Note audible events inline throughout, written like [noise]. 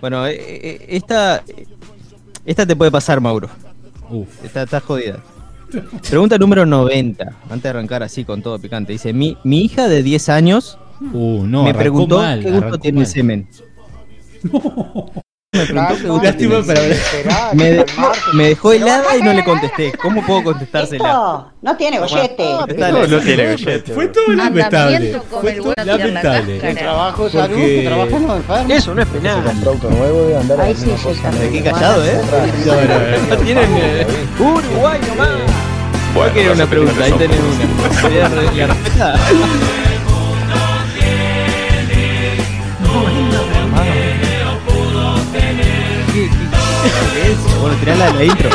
Bueno, eh, eh, esta, esta te puede pasar, Mauro. Uf. Está, está jodida. Pregunta número 90. Antes de arrancar así con todo picante. Dice, mi, mi hija de 10 años Uh, no, me preguntó mal, qué gusto tiene el mal. semen. [laughs] Me preguntó Lástima [laughs] dejó, me dejó helada y no le contesté. ¿Cómo puedo contestársela? Esto no tiene gollete. Dale. No tiene gollete. Fue todo lamentable. Fue todo lamentable. Trabajo salud, que. Eso no es penal. Ahí sí, callado, ¿eh? No, no, no. No tienen. eh, Uruguay nomás. Bueno, quería una pregunta, ahí tenés una. ¿Quería re- la respuesta? [laughs] Bueno, tirala de la intro.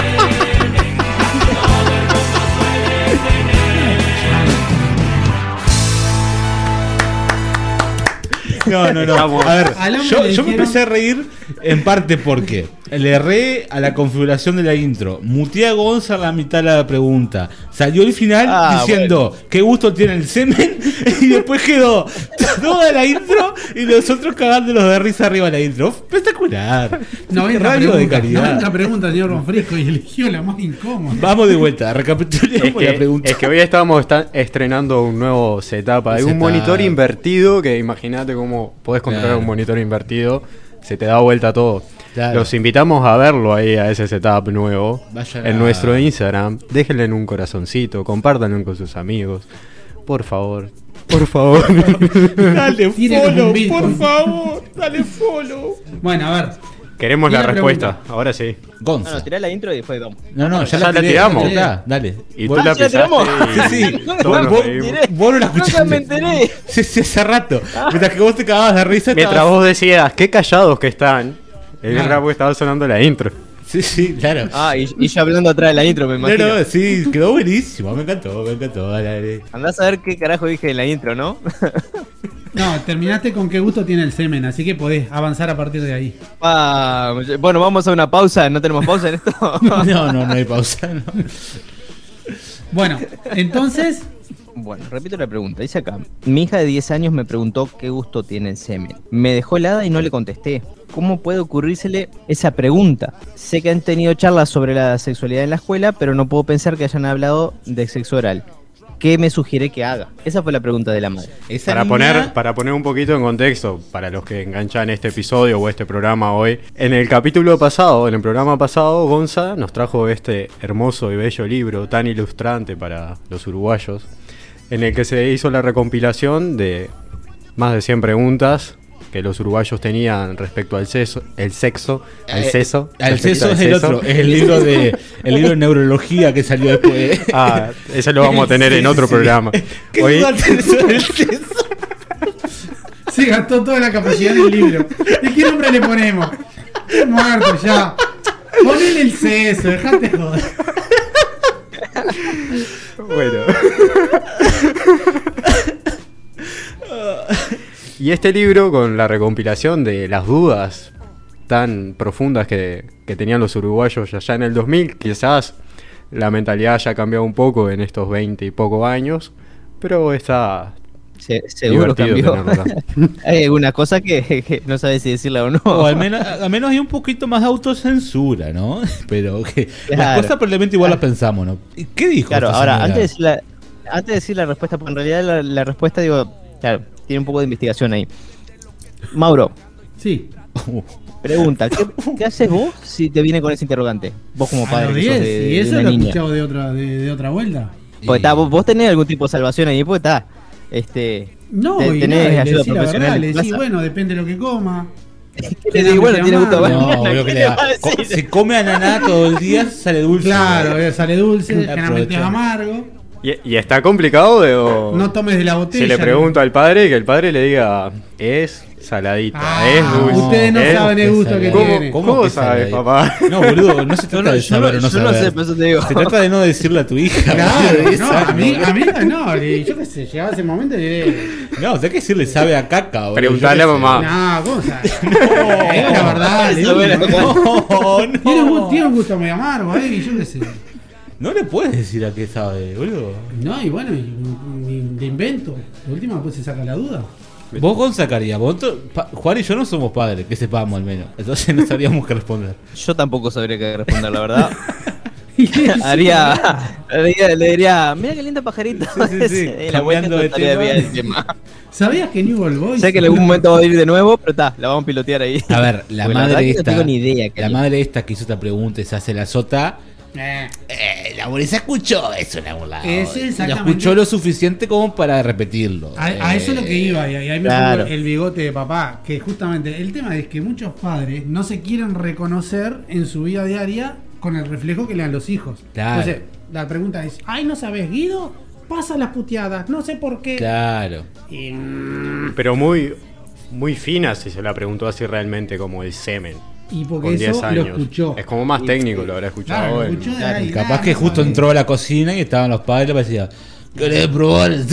No, no, no. A ver, yo, me empecé a reír en parte porque le erré a la configuración de la intro. Muteé a Gonza a la mitad de la pregunta. Salió el final Ah, diciendo qué gusto tiene el semen. [laughs] Y después quedó toda la intro y nosotros cagándonos de risa arriba de la intro. Espectacular. 90 Radio de preguntas, 90 calidad. preguntas, señor Bonfrisco, y eligió la más incómoda. Vamos de vuelta, recapitulemos Es la que, pregunta. es que hoy estábamos estrenando un nuevo setup. Hay un Setup. monitor invertido que imagínate cómo podés controlar Claro. un monitor invertido. Se te da vuelta todo. Claro. Los invitamos a verlo ahí, a ese setup nuevo. Vayan en a- nuestro Instagram. Déjenle en un corazoncito. Compártanlo con sus amigos. Por favor. Por favor. [laughs] Dale follow, por favor. Dale follow. Bueno, a ver. Queremos la respuesta. pregunta. Ahora sí. No, Gonza. no, tirá la intro y después vamos. No, no, ya, Ya la tiré, tiramos. ya está, dale. Y Vos- tú la Ah, ¿ya tiramos? Sí, sí. todos Vos, vos- no la Nunca escuchaste. me enteré. Sí, sí, hace rato. Mientras que vos te cagabas de risa. Mientras estabas- vos decías, qué callados que están. El rap estaba sonando la intro. Sí, sí, claro. Ah, y, y yo hablando atrás de la intro, me no, imagino. no, sí, quedó buenísimo. Me encantó, me encantó. Dale, dale. Andás a ver qué carajo dije en la intro, ¿no? [laughs] No, terminaste con qué gusto tiene el semen, así que podés avanzar a partir de ahí. Ah, bueno, vamos a una pausa. ¿No tenemos pausa en esto? [laughs] No, no, no hay pausa. No. Bueno, entonces, Bueno, repito la pregunta. Dice acá: Mi hija de 10 años me preguntó qué gusto tiene el semen. Me dejó helada y no le contesté. ¿Cómo puede ocurrírsele esa pregunta? Sé que han tenido charlas sobre la sexualidad en la escuela, pero no puedo pensar que hayan hablado de sexo oral. ¿Qué me sugiere que haga? Esa fue la pregunta de la madre. Esa Para niña- poner, para poner un poquito en contexto, para los que enganchan este episodio o este programa hoy, en el capítulo pasado, en el programa pasado, Gonza nos trajo este hermoso y bello libro, tan ilustrante para los uruguayos, en el que se hizo la recompilación de más de 100 preguntas que los uruguayos tenían respecto al sexo, el sexo, al Eh, seso. Al respecto seso al es el seso. otro, es el libro de el libro de neurología que salió después. Ah, ese lo vamos a tener Sí, en otro sí. programa. [laughs] ¿Qué Hoy- duda tenés sobre el seso? se gastó toda la capacidad del libro. ¿De qué nombre le ponemos? Estoy muerto ya. Ponele el seso, dejate joder. Bueno. y este libro, con la recompilación de las dudas tan profundas que, que tenían los uruguayos allá en el 2000, quizás la mentalidad haya cambiado un poco en estos 20 y poco años, pero está Se- seguro cambió. [laughs] Hay alguna cosa que, que no sabes si decirla o no. O al menos, al menos hay un poquito más de autocensura, ¿no? [laughs] Pero que las Claro. cosas probablemente igual las pensamos, ¿no? ¿Y ¿Qué dijo? Claro, ahora, señora? antes de, decir la, antes de decir la respuesta, porque en realidad la, la respuesta, digo, claro, tiene un poco de investigación ahí. Mauro, Sí. [laughs] Pregunta, ¿qué, qué haces vos si te viene con ese interrogante? Vos como A padre los que sos 10, de, de y eso una lo he escuchado de otra, de, de otra vuelta. Porque está, vos, vos tenés algún tipo de salvación ahí, porque está, este... No, te- y tenés nada, le ayuda la profesional le decís, bueno, depende de lo que coma. Le digo, bueno, tiene gusto no, banana, obvio [laughs] ¿qué que le le da. Si come ananá todo el día, sale dulce. Claro, eh, sale dulce, generalmente es amargo. ¿Y, y está complicado de, o- No tomes de la botella. si le pregunto al padre, que el padre le diga, es saladita, Ah, es dulce. Ustedes no es- saben el gusto que ¿Cómo, tiene. cómo que sabes, sabe? papá? [laughs] No, boludo, no se trata no, de saber no- o no yo no saber. sé, por eso te digo. Se trata de no decirle a tu hija. Claro, no, a mí, ¿no? a mí no, yo qué sé, llegaba ese momento y le No, o sea que decirle sabe a caca, boludo. Preguntale a mamá. no, ¿cómo sabes? [laughs] Le digo la verdad, le digo, no, No, Tiene un, gusto, no. tiene un gusto medio amargo ahí, yo qué sé. No le puedes decir a qué sabe, boludo. No, y bueno, y, y- de invento. De última pues se saca la duda. Vos con sacaría, vos Juan y yo no somos padres, que sepamos al menos. Entonces no sabríamos qué responder. [laughs] Yo tampoco sabría qué responder, la verdad. [laughs] Haría, haría- le diría, mira qué linda pajarita. Sí, sí, sí. [laughs] Y la vuelta Cambiando de trataría tema. bien el tema. ¿Sabías que New Old Boys? Sé que en algún momento va a ir de nuevo, pero está, la vamos a pilotear ahí. A ver, la Porque madre que esta. No tengo ni idea. La madre esta que hizo esta pregunta y se hace la sota. Eh, Eh, la burguesa escuchó eso, la burla. Es Lo exactamente- escuchó lo suficiente como para repetirlo. A, a Eh, eso es lo que iba, y ahí me claro. pongo el bigote de papá, que justamente el tema es que muchos padres no se quieren reconocer en su vida diaria con el reflejo que le dan los hijos. Claro. Entonces, la pregunta es, ay, ¿no sabes, Guido? Pasa las puteadas, no sé por qué. Claro. Y, mm, Pero muy, muy fina si se la preguntó así realmente como el semen. Y porque Con 10 eso lo años. escuchó. Es como más técnico, lo habrá escuchado Claro, lo en- de ahí, capaz que justo entró a la cocina y estaban los padres y le decía, ¿querés probar? [laughs]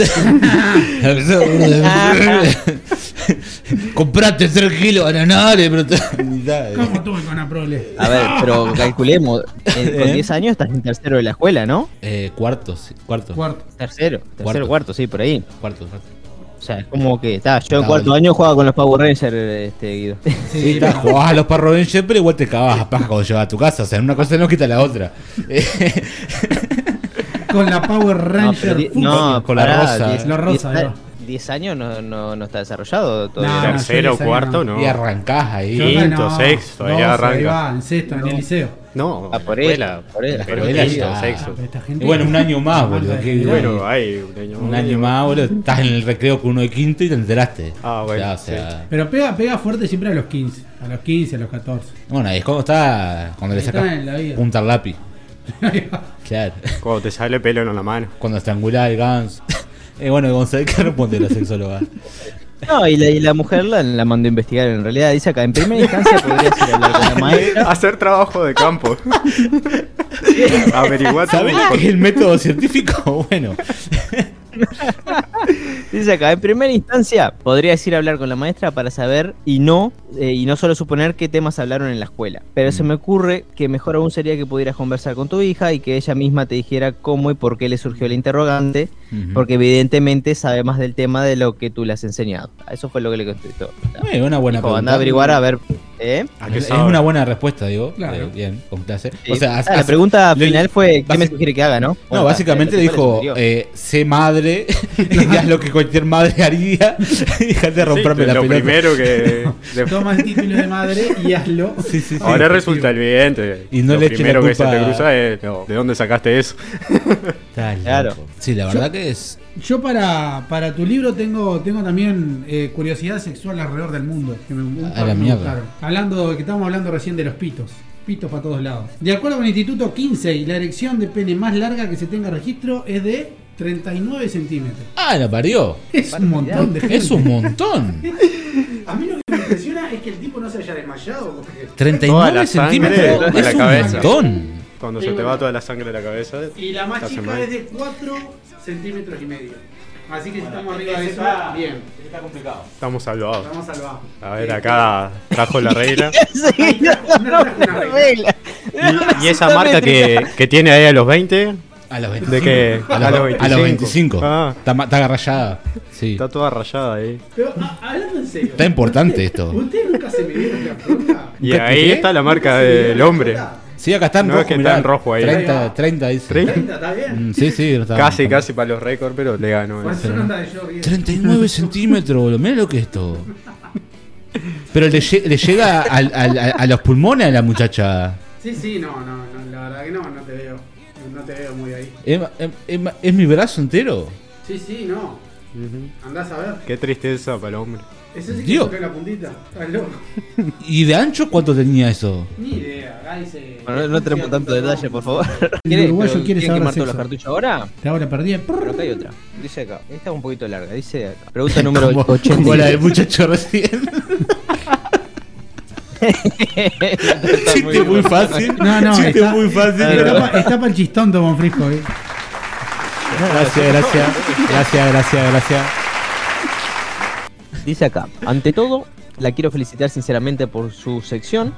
Comprate 3 kilos de ananales, pero... ¿Cómo tuve con Aprole? A ver, pero [laughs] calculemos. eh, con ¿Eh? 10 años estás en tercero de la escuela, ¿no? Eh, cuarto, sí, cuarto, Cuarto. Tercero, tercero, Cuarto. cuarto, sí, por ahí. cuarto, cuarto. O sea, es como que está. Yo en cuarto año jugaba con los Power Rangers, este Guido. Sí, [laughs] está, jugabas a los Power Rangers, pero igual te cagabas a paja cuando llegabas a tu casa. O sea, una cosa no quita la otra. Eh, Con la Power No, Ranger. pero no, con la pará, rosa. diez- La rosa, diez-. 10 años no, no, no está desarrollado todavía. No, Tercero o cuarto, no. y arrancás ahí. Quinto, no, sexto, ahí arranca. va, en sexto, en el liceo. No, Ah, por la escuela. por eso. Pero ya. sexto. Gente- Y bueno, un año más, boludo. Bueno, hay un año Un año más, boludo. Estás en el recreo con uno de quinto y te enteraste. Ah, bueno, Ya, o sea, Pero pega, pega fuerte siempre a los 15. A los 15, a los 14. Bueno, ahí es como está cuando le sacas punta al lápiz. Claro. Cuando te sale pelo en la mano. Cuando estrangulás el gans. Eh, bueno, Gonzalo, ¿qué responde la sexóloga? No, y la, y la mujer la, la mandó a investigar. En realidad, dice acá, en primera instancia podrías ir a hablar con la [laughs] maestra. Hacer trabajo de campo. [laughs] Averiguar tu- ¿Sabés qué es el método científico? [laughs] Bueno, Dice acá, en primera instancia podrías ir a hablar con la maestra para saber y no, eh, y no solo suponer qué temas hablaron en la escuela. Pero Mm. se me ocurre que mejor aún sería que pudieras conversar con tu hija y que ella misma te dijera cómo y por qué le surgió la interrogante, porque evidentemente sabe más del tema de lo que tú le has enseñado. Eso fue lo que le contestó. eh, una buena Dijo, pregunta. anda a averiguar a ver. ¿Eh? ¿A qué Es una buena respuesta, digo. Claro. Eh, bien, con clase. Sí. O sea, Ah, hace- la pregunta le- final fue, ¿qué me sugiere que haga, no? No, Bueno, básicamente le dijo, eh, sé madre, [laughs] [laughs] y haz lo que cualquier madre haría, [laughs] y dejate de romperme Sí, la lo pelota. primero que. de- Toma el título de madre y hazlo. Sí, sí, sí. Ahora resulta evidente. Y no lo le eche la primero que se culpa- te cruza es. no, ¿De dónde sacaste eso? Claro. Sí, la verdad que es. Yo para, para tu libro tengo, tengo también eh, curiosidad sexual alrededor del mundo. Que me, un A la me mierda. gustaron. Hablando, que estamos hablando recién de los pitos. Pitos para todos lados. De acuerdo con el Instituto 15, la erección de pene más larga que se tenga registro es de 39 centímetros. Ah, la parió. Es un montón de gente. Es un montón. [laughs] A mí lo que me impresiona es que el tipo no se haya desmayado. porque- 39 Toda la sangre centímetros. de Es la un cabeza. montón. Cuando Sí, se te bueno. va toda la sangre de la cabeza. Y la más chica mal. es de 4 centímetros y medio. Así que si estamos arriba de eso, bien. Está complicado. Estamos salvados. Estamos salvados. A ver, acá trajo la regla. [laughs] Sí, Una regla. regla. Y, y esa marca que, que tiene ahí a los 20, A los 25. ¿de qué? A los, a los 25. Ah, Está, está agarrallada. Sí. está toda rayada ahí. Pero a- hablando en serio. Está importante ¿usted- esto. ¿Usted nunca se midieron la fruta? Y ¿Qué- ahí qué? está la marca del hombre. Sí, acá está en No, rojo. es que mirá. está en rojo ahí. 30, 30 dice. 30. 30, está bien. Mm, Sí, sí. no está- Casi, está- casi para los récords, pero le ganó. Eh. eso. 39 [laughs] centímetros, boludo. Mirá lo que es esto. Pero le, le llega al- al- a, a los pulmones a la muchacha. Sí, sí, no, no, no, la verdad que no, no te veo. No te veo muy ahí. ¿Es, es- es- es mi brazo entero? Sí, sí, no. Ujú. Andás a ver. Qué tristeza para el hombre. Ese sí que Dios. toca la puntita. Estás loco. ¿Y de ancho cuánto tenía eso? Ni idea. Acá dice. Bueno, no, no tenemos tanto detalle, por favor. [laughs] El uruguayo quiere ¿quieren saber quemar todos sexo. los cartuchos ahora? Perdida. Pero acá hay otra. Dice acá. Esta es un poquito larga. Dice acá. Pregunta [laughs] número Como, 80. como la del muchacho recién. [laughs] Chiste muy fácil. No, no, Chiste está- muy fácil. Está, pa- está para el chistón, Tomón Frisco, eh. Gracias, gracias. Gracias, gracias, gracias. Dice acá. Ante todo, la quiero felicitar sinceramente por su sección,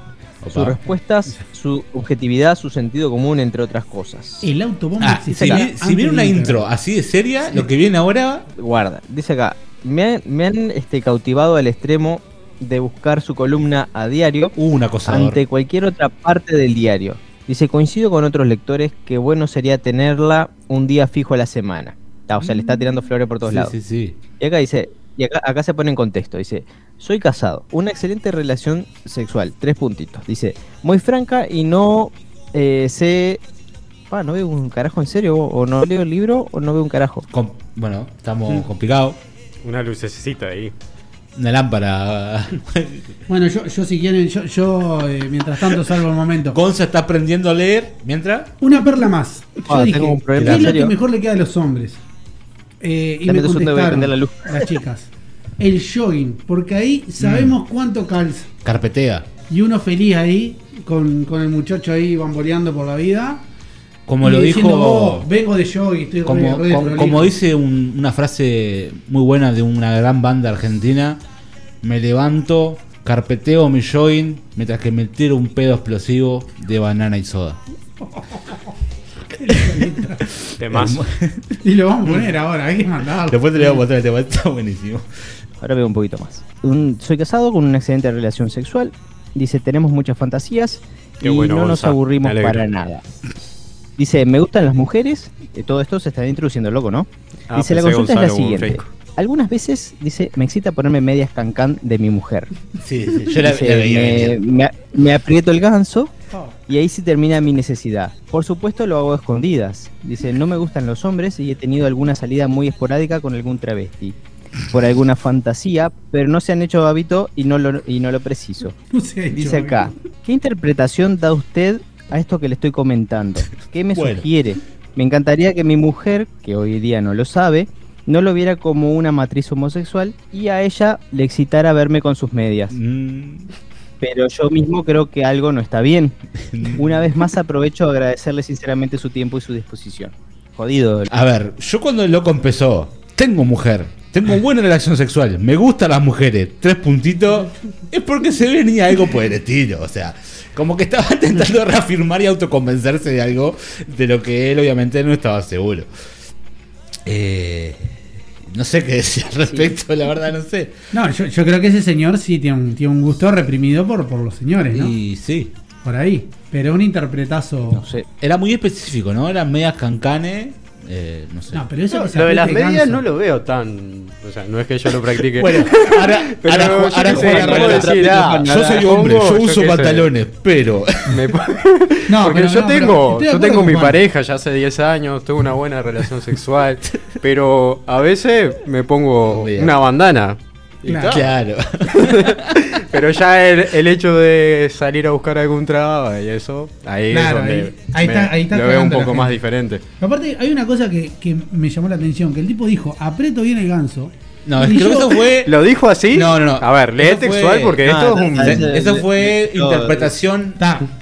sus respuestas, su objetividad, su sentido común, entre otras cosas. El autobombo Ah, si, viene una intro así de seria, lo que viene ahora. Guarda. Dice acá. me han, me han este, cautivado al extremo de buscar su columna a diario Uh, un acosador. ante cualquier otra parte del diario. Dice, coincido con otros lectores que bueno sería tenerla un día fijo a la semana. Ah, o sea, le está tirando flores por todos sí, lados. sí, sí. Y acá dice, y acá, acá se pone en contexto, dice, soy casado, una excelente relación sexual, tres puntitos. Dice, muy franca y no eh, sé... No veo un carajo en serio, o no leo el libro o no veo un carajo. Com- bueno, estamos complicados. Una lucecita ahí. Una lámpara. [laughs] Bueno, yo, yo si quieren, yo, yo eh, mientras tanto salvo el momento. Gonza está aprendiendo a leer mientras. Una perla más. Yo Ah, dije, tengo un ¿qué es lo que mejor le queda a los hombres? Eh, y Dame me contestaron prender la luz. las chicas. El jogging, porque ahí Mm. sabemos cuánto calza. Carpetea. Y uno feliz ahí, con, con el muchacho ahí bamboleando por la vida. Como y lo diciendo, dijo. "Oh, vengo de jogging, estoy re- Como, re como, desprolijo". como dice un- una frase muy buena de una gran banda argentina, me levanto, carpeteo mi jogging mientras que me tiro un pedo explosivo de banana y soda. [laughs] Temas. [laughs] Y lo vamos a poner ahora, hay que mandarlo. Después te lo voy a mostrar el tema, está buenísimo. Ahora veo un poquito más. Un- soy casado con una excelente relación sexual. Dice, tenemos muchas fantasías Qué y bueno, no nos aburrimos para nada. Dice, me gustan las mujeres. Eh, todo esto se está introduciendo, loco, ¿no? Ah, dice, la consulta es la siguiente. Algunas veces, dice, me excita ponerme medias cancán de mi mujer. Sí, sí, yo la, Dice, la veía me, me- me aprieto el ganso y ahí sí termina mi necesidad. Por supuesto lo hago a escondidas. Dice, no me gustan los hombres y he tenido alguna salida muy esporádica con algún travesti. Por alguna fantasía, pero no se han hecho hábito y no lo, y no lo preciso. [laughs] no Dice acá, ¿qué interpretación da usted a esto que le estoy comentando? ¿Qué me Bueno. sugiere? Me encantaría que mi mujer, que hoy día no lo sabe, no lo viera como una matriz homosexual y a ella le excitara verme con sus medias. Mm, Pero yo mismo creo que algo no está bien. [laughs] Una vez más aprovecho a agradecerle sinceramente su tiempo y su disposición. Jodido. A ver, yo cuando el loco empezó, tengo mujer, tengo buena relación sexual, me gustan las mujeres, tres puntitos, es porque se venía algo por el estilo, o sea, como que estaba [laughs] intentando reafirmar y autoconvencerse de algo de lo que él obviamente no estaba seguro. Eh, no sé qué decir al respecto, la verdad no sé. No, yo, yo creo que ese señor sí tiene un, tiene un gusto reprimido por, por los señores, ¿no? Y sí, Por ahí. Pero un interpretazo. No sé. era muy específico, ¿no? Eran medias cancanes, eh, no sé. No, pero eso No, que se lo de las ganso. no lo veo tan. O sea, no es que yo lo practique. Bueno, ahora, [laughs] Pero ahora, yo ahora. Ah, Yo soy hombre, yo yo uso pantalones, pero Me [laughs] No, Porque pero yo no, pero tengo, yo tengo mi Juan. pareja ya hace 10 años, tengo una buena relación sexual, [laughs] pero a veces me pongo una bandana. Claro. Pero ya el, el hecho de salir a buscar algún trabajo y eso, ahí Claro, es donde ahí- ahí me- está- ahí está lo veo un poco más diferente. Aparte, hay una cosa que, que me llamó la atención: que el tipo dijo, aprieto bien el ganso. No, creo que yo- eso fue. ¿Lo dijo así? No, no, no. A ver, lee Eso fue- textual porque esto es un... Eso fue No, interpretación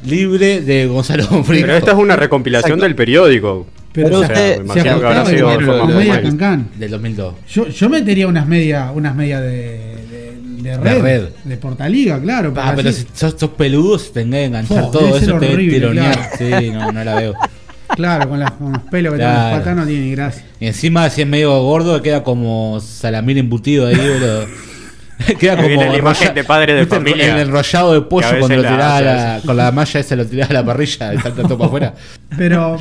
libre de Gonzalo Bonfrico. Pero esta es una recompilación Exacto. del periódico. Pero Pero se- usted- se imagino que sido de cancán. Del 2002. Yo, yo metería unas medias unas medias de, de, de red, red. de Portaliga, claro. Ah, pero así- si sos, sos peludo, se tenga que enganchar Oh, todo eso, te debe horrible, tironear. Sí, no, no la veo. [laughs] Claro, con, las- con los pelos que Claro. tienen las patas no tiene ni gracia. Y encima, si es medio gordo, queda como salamín embutido ahí, boludo. [laughs] Queda como la imagen de padre de familia. El enrollado de pollo cuando lo hace la, con la malla esa lo tiraba a la parrilla y salta todo para afuera. Pero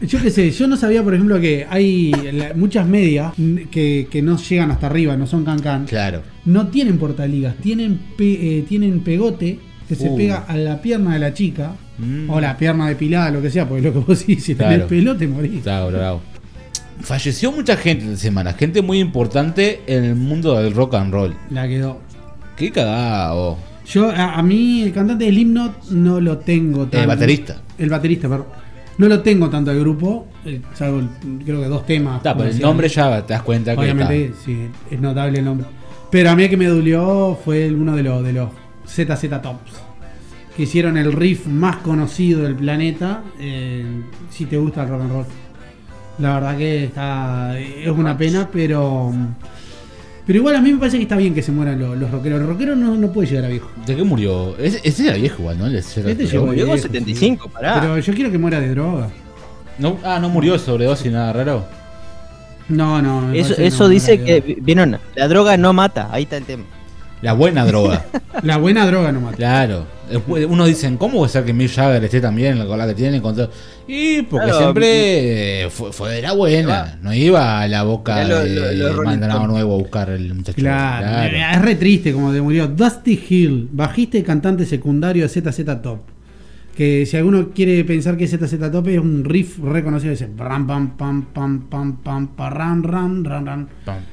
yo qué sé, yo no sabía, por ejemplo, que hay la- muchas medias que, que no llegan hasta arriba, no son cancán. Claro. No tienen portaligas, tienen, pe- eh, tienen pegote que se Uh. pega a la pierna de la chica. Mm. O la pierna depilada, lo que sea, porque lo que vos decís, si tenés Claro. pelo te morís. Está bravo. Falleció mucha gente esta semana, gente muy importante en el mundo del rock and roll. La quedó. Qué cagado. Yo, a, a mí, el cantante del himno no lo tengo tanto. El baterista. El baterista, perdón. No lo tengo tanto al grupo, eh, salvo creo que dos temas. Está, pero el nombre ya te das cuenta que Obviamente, está. sí, es notable el nombre. Pero a mí el que me dolió fue uno de los, de los ZZ Tops. Que hicieron el riff más conocido del planeta. eh, si te gusta el rock and roll. La verdad que está. Es una pena, pero. Pero igual a mí me parece que está bien que se mueran los, los rockeros. El rockero no, no puede llegar a viejo. ¿De qué murió? Ese, ese era viejo igual, ¿no? El ese era- Este llegó Murió viejo, 75, sí. pará. Pero yo quiero que muera de droga. no, ah, no murió de sobredosis, nada raro. No, no. Eso, eso no, dice que, vieron, la droga no mata, ahí está el tema. La buena droga. [laughs] La buena droga no mata. Claro. Después, Unos dicen, ¿cómo puede ser que Mick Jagger esté también con la que tiene? Con todo? Y porque Claro, siempre eh, fue, fue de la buena. No iba a la boca lo- de lo- lo. Nuevo a buscar el muchacho. Claro, es re triste como te murió. Dusty Hill, bajista y cantante secundario de ZZ Top. Que si alguno quiere pensar que ZZ Top es un riff reconocido, dice pam pam pam pam pam pam ran. Pam,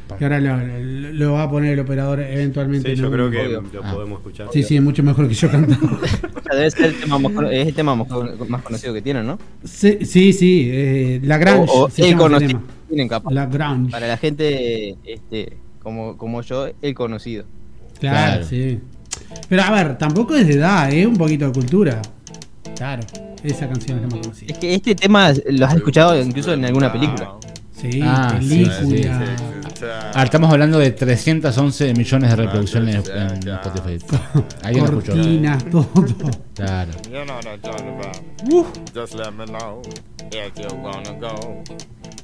pam. Que ahora lo, lo- lo va a poner el operador eventualmente. Sí, yo creo que Obvio. lo Ah. podemos escuchar. Sí, sí, es mucho mejor que yo cantando. [laughs] Debe ser el tema más, es el tema más, con- más conocido que tienen, ¿no? sí, sí, sí, eh, La Grange. O, o se el llama ese conocido tema. que tienen capaz. La Grange. Para la gente este, como, como yo, el conocido. Claro, Claro. sí. Pero a ver, tampoco es de edad, es un poquito de cultura. Claro, esa canción es la más conocida. Es que este tema lo has escuchado incluso en alguna película. Sí, Ah, sí, película. Ahora estamos hablando de 311 millones de reproducciones en Spotify. [laughs] Ahí lo escuchó. Cortinas, todo. Claro.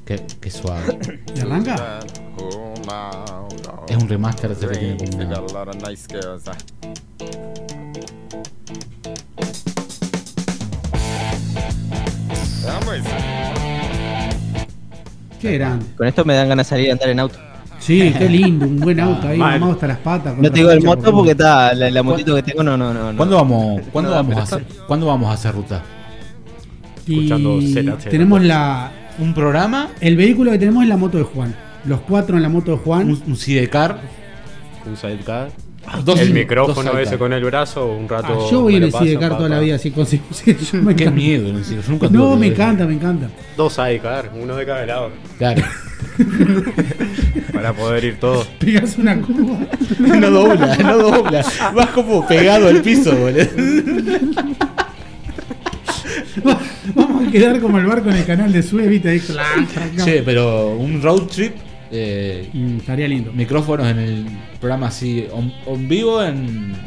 Qué, qué suave. ¿Y arranca? Es un remaster ese que tiene como Qué grande. Con esto me dan ganas de salir a andar en auto. Sí, qué lindo, un buen auto ahí, Mal. mamado hasta las patas. No te digo el moto porque está la, la motito que tengo, no, no, no. ¿Cuándo vamos, ¿cuándo No, vamos, a hacer, ¿cuándo vamos a hacer ruta? escuchando tenemos la. ¿Un programa? El vehículo que tenemos es la moto de Juan. Los cuatro en la moto de Juan. ¿Un, un sidecar? Un sidecar. Dos- el micrófono ese con el brazo, un rato. Ah, yo voy pasan, sidecar toda la vida, así [laughs] me Qué miedo, nunca No, me encanta, me encanta. Dos sidecar, uno de cada lado. Claro. [laughs] Para poder ir todos. [laughs] Pegas una curva. No dobla, no dobla. Vas como pegado al piso, boludo. Vamos a quedar como el barco en el canal de Suez, viste ahí. Che, pero un road trip, eh, Mm, estaría lindo. micrófonos en el programa así, on, on vivo, en Me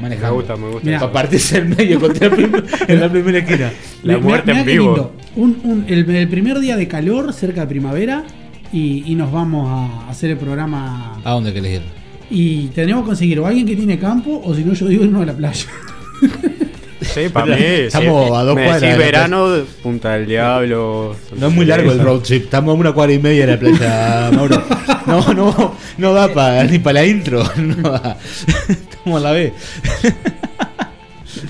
manejando. gusta, me gusta. Mirá. Para partirse en medio contra el prim- [laughs] en la primera esquina. La Me- me- muerte mirá en qué vivo. lindo. Un- un- el, el primer día de calor, cerca de primavera, y, y nos vamos a hacer el programa. ¿A dónde querés ir? Y tenemos que conseguir o alguien que tiene campo, o si no, yo digo irnos a la playa. [laughs] Sí, para mí. Estamos sí. a dos Me cuadras decís de verano, Punta del Diablo. No es muy largo el road trip, estamos a una cuadra y media de la playa, [laughs] Mauro. No, no, no da pa, ni para la intro. [laughs] No da. Estamos a la B.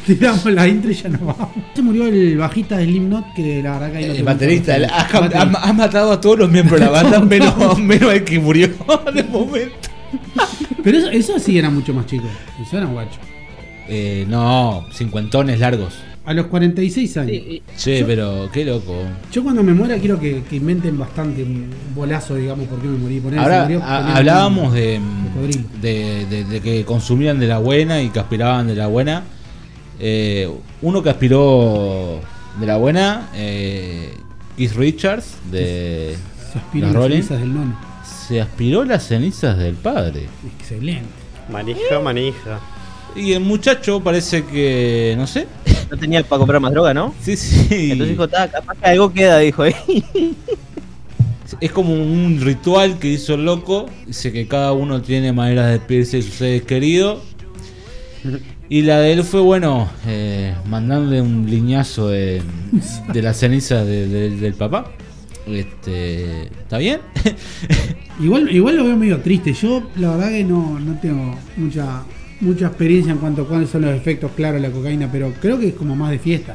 Tiramos la intro y ya nos vamos. Se murió el bajista de Slipknot, que la verdad que ahí no El te baterista, el- ha, Baterista. ha- ha matado a todos los miembros de la banda, [laughs] menos, menos el que murió de momento. Pero eso, eso sí era mucho más chico. Eso era guacho. Eh, no, cincuentones largos. A los 46 años. Sí, Yo- pero qué loco. Yo cuando me muera quiero que, que inventen bastante un bolazo, digamos, por qué me morí. Poner, Ahora murió a- hablábamos un de, de, de- de que consumían de la buena y que aspiraban de la buena. Eh, uno que aspiró de la buena, eh, Keith Richards, de Se aspiran los las Rolling, cenizas del nono. se aspiró las cenizas del padre. Excelente. Manija, manija. Y el muchacho parece que, no sé, no tenía para comprar más droga, ¿no? sí, sí. Entonces dijo, "Ta, capaz que algo queda, dijo. Es como un ritual que hizo el loco. Dice que cada uno tiene maneras de despedirse de sus seres queridos. Y la de él fue, bueno, eh, mandarle un liñazo de, de las cenizas de- de- del papá. Este, ¿Está bien? Igual, igual lo veo medio triste. Yo, la verdad, que no, no tengo mucha mucha experiencia en cuanto a cuáles son los efectos claros de la cocaína, pero creo que es como más de fiesta.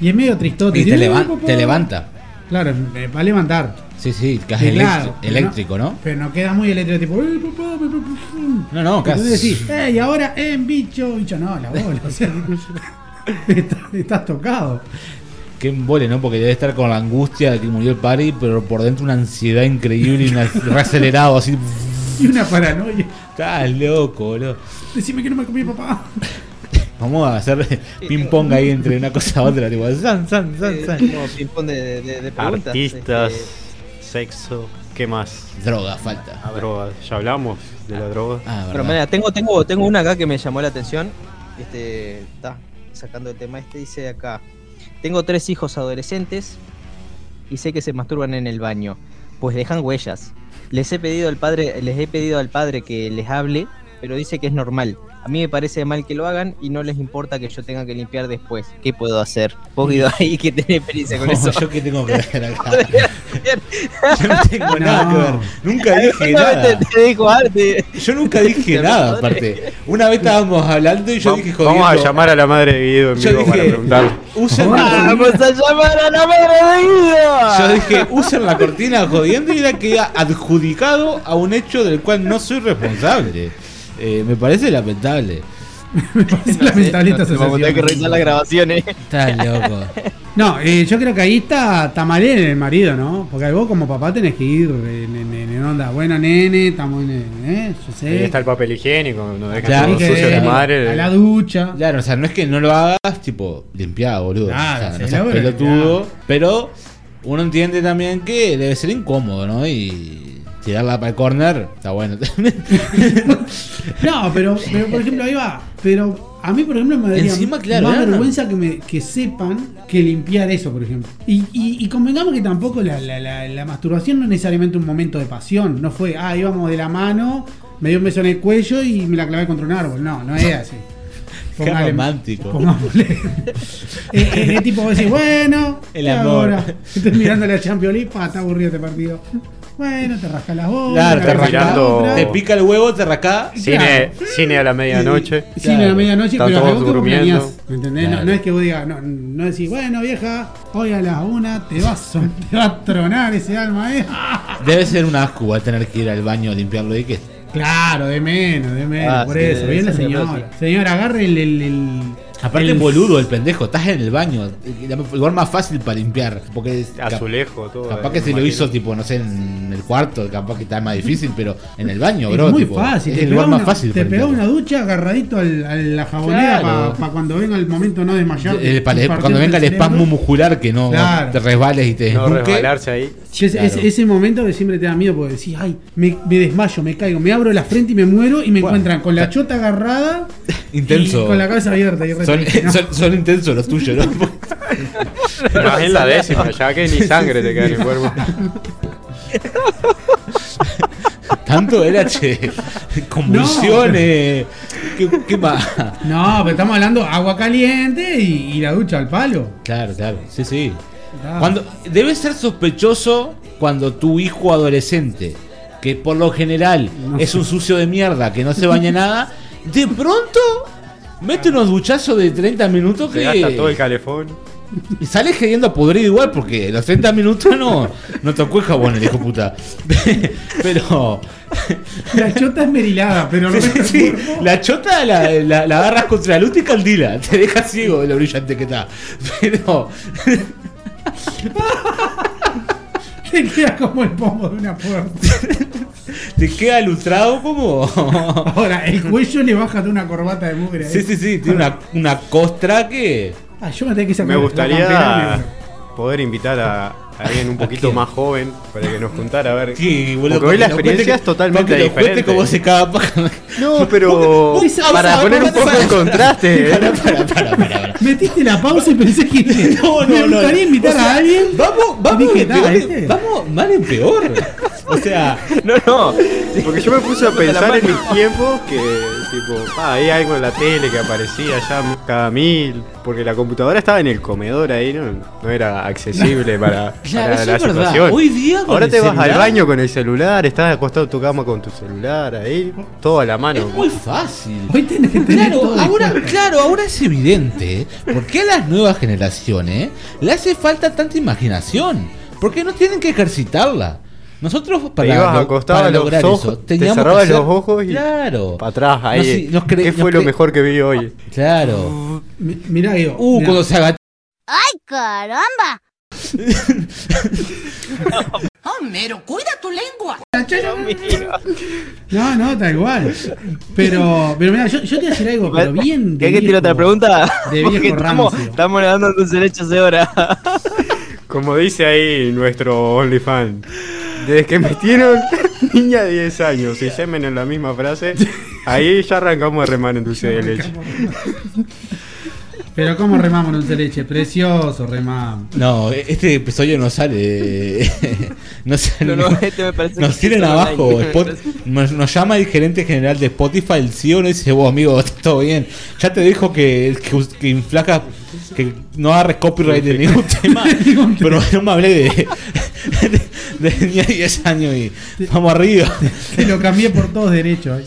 Y es medio tristote. y te, levan- te levanta. Claro, va a levantar. Sí, sí, electri- claro, pero eléctrico, ¿no? Pero no queda muy eléctrico, tipo. No, no, casi. Entonces decís, y ahora en bicho, bicho, no, la bola. O sea, [laughs] estás, estás tocado. Qué embole, ¿no? Porque debe estar con la angustia de que murió el padre, pero por dentro una ansiedad increíble y un [laughs] reacelerado así. Y una paranoia. Estás loco, boludo. Decime que no me comí papá. [laughs] Vamos a hacer ping pong ahí entre una cosa a otra, tipo, san, san, san, Eh, san. como ping-pong de, de- de preguntas. Artistas, Este, sexo, ¿qué más? Droga, falta. Drogas. Ya hablamos de la droga. Ah, Pero verdad. mira, tengo, tengo, tengo una acá que me llamó la atención. Este, está sacando el tema este, dice acá. Tengo tres hijos adolescentes y sé que se masturban en el baño. pues dejan huellas. Les he pedido al padre, les he pedido al padre que les hable, pero dice que es normal. A mí me parece mal que lo hagan y no les importa que yo tenga que limpiar después. ¿Qué puedo hacer? Vos Guido [laughs] ahí que tenés experiencia con No, eso. yo qué tengo que ver acá. [laughs] Yo no tengo nada que ver. Nunca dije nada. Te, te dijo arte. Yo nunca dije [laughs] nada, aparte. Una vez estábamos hablando y yo dije jodiendo. Vamos a llamar a la madre de Guido en Yo vivo para dije, preguntarle. usen Vamos a llamar a la madre de Guido. Yo dije, usen la cortina jodiendo y era que queda adjudicado a un hecho del cual no soy responsable. Eh, me parece lamentable. Me parece lamentable esta Vamos a tener que revisar las grabaciones. Estás loco. No, eh, yo creo que ahí está, está mal el marido, ¿no? Porque vos como papá tenés que ir en, en- en- en onda, bueno nene, estamos en, ¿eh? Yo sé. Ahí está el papel higiénico, no dejes Claro, todo sucio de madre. a la ducha. Claro, o sea, no es que no lo hagas, tipo, limpiar, boludo. Claro, o sea, se no seas logra, pelotudo. Pero uno entiende también que debe ser incómodo, ¿no? Y tirarla para el corner, está bueno. [laughs] No, pero, pero por ejemplo, ahí va. Pero a mí, por ejemplo, me daría Encima, claro, más vergüenza que, me, que sepan que limpiar eso, por ejemplo. Y, y, y convengamos que tampoco la, la, la, la masturbación no es necesariamente un momento de pasión. No fue, ah, íbamos de la mano, me dio un beso en el cuello y me la clavé contra un árbol. No, no es así. [laughs] Qué romántico. pongámosle. [laughs] Eh, eh, es tipo, vos decís, bueno, El ¿qué amor. ahora? Estoy mirando la Champions League, pa, está aburrido este partido. Bueno, te rasca las bolas. Claro, te, la rasca- te pica el huevo, te rasca. Cine, cine a la medianoche. Cine a la Claro. medianoche, Están pero todos durmiendo. ¿Me entendés? No- Claro. No, es que vos digas, no, no decís, bueno vieja, hoy a la una te vas a, [laughs] te va a tronar ese alma, eh. [laughs] Debe ser un asco igual tener que ir al baño a limpiarlo y que. Claro, de menos, de menos, Ah, por sí, eso. de Bien la señora. Señora, agarre el. el, el- Aparte, el- boludo, el pendejo, estás en el baño. El lugar más fácil para limpiar. Porque Azulejo, todo. Capaz eh, que se lo hizo, tipo, no sé, en el cuarto, capaz que está más difícil, pero en el baño, Es bro. muy tipo, fácil. Es te el pegás lugar más una- fácil Te limpiar. una ducha agarradito al- a la jabonera Claro. para cuando venga el momento no desmayar. Para- cuando venga el espasmo muscular que no Claro. te resbales y te No resbalarse ahí. Sí, ese, Claro. ese- ese momento que siempre te da miedo porque decís, ay, me, me desmayo, me caigo, me abro la frente y me muero y me Bueno. encuentran con la chota agarrada [laughs] Intenso. y con la cabeza abierta. Y Son, ¿no? son, son intensos los tuyos, ¿no? [laughs] Más en la décima, ya que ni sangre te queda en el cuerpo. [laughs] Tanto era, che. Convulsiones. ¿Qué, qué más? No, pero estamos hablando agua caliente y, y la ducha al palo. Claro, claro. Sí, sí. Cuando, debe ser sospechoso cuando tu hijo adolescente, que por lo general No es sé. un sucio de mierda, que no se baña nada, de pronto mete unos duchazos de 30 minutos Se que gasta todo el calefón. y sale gediendo podrido igual porque los 30 minutos no, no tocó el jabón el hijo puta. [laughs] Pero La chota es merilada, pero el [laughs] sí, sí, la chota la, la, la agarras contra la luz y caldila, te deja ciego de lo brillante que está. Pero [laughs] te queda como el pomo de una puerta. te queda lustrado como Ahora, el cuello le baja de una corbata de mugre. Sí, sí, sí, tiene una, una costra que. Ah, yo me tengo que sacar Me gustaría poder invitar a alguien un poquito más joven para que nos contara a ver. Sí, boludo, Porque hoy la experiencia cuente- es totalmente que diferente. cómo se caga paja. No, [laughs] pero Vos- vos sabés- para poner un poco en contraste. ¿eh? Para, para, para, para, [laughs] para. Metiste la pausa y pensé que No, no, me no. gustaría invitar O sea, a alguien. Vamos, vamos, dije, peor "Ah, en- este". vamos mal en peor. O sea, [laughs] No, no. Porque yo me puse a pensar en mis tiempos que, tipo, ah, hay algo en la tele que aparecía ya cada mil. Porque la computadora estaba en el comedor ahí, no, no era accesible [laughs] para, Claro, para la es verdad. situación. Hoy día con Ahora el te vas al baño con el celular, estás acostado en tu cama con tu celular ahí, todo a la mano. es muy fácil. Hoy tenés que tener Claro, todo ahora, claro, ahora es evidente por qué a las nuevas generaciones le hace falta tanta imaginación. Porque no tienen que ejercitarla. Nosotros Te para, ibas lo- acostado para a los lograr ojos, eso te que cerrabas hacer- los ojos y claro, Para atrás, ahí. Nos- nos cre- ¿Qué fue lo mejor que vi hoy? claro. Mi- Mirá, digo. Uh, mirá. cuando se agachaba ¡Ay, caramba! [laughs] No, no, tal igual. Pero, pero mira, yo, yo te voy a decir algo, pero bien. de ¿Querés que viejo. otra pregunta? de Porque viejo estamos, estamos dando tus derechos de hora. [laughs] Como dice ahí nuestro OnlyFans. Desde que metieron [laughs] niña de 10 años y semen en la misma frase, ahí ya arrancamos a remar en dulce de leche. Pero cómo remamos en dulce de leche, precioso remamos. No, este episodio no sale. [laughs] no sale. No, no, este me parece nos tienen abajo. Spot- nos, nos llama el gerente general de Spotify, el CEO, y dice: Vos, amigo, está todo bien. Ya te dijo que, que inflaca. Que no agarres copyright de ningún [laughs] tema. pero no me hablé de. [laughs] tenía 10 años y. Vamos arriba. [laughs] Te lo cambié por todos derechos.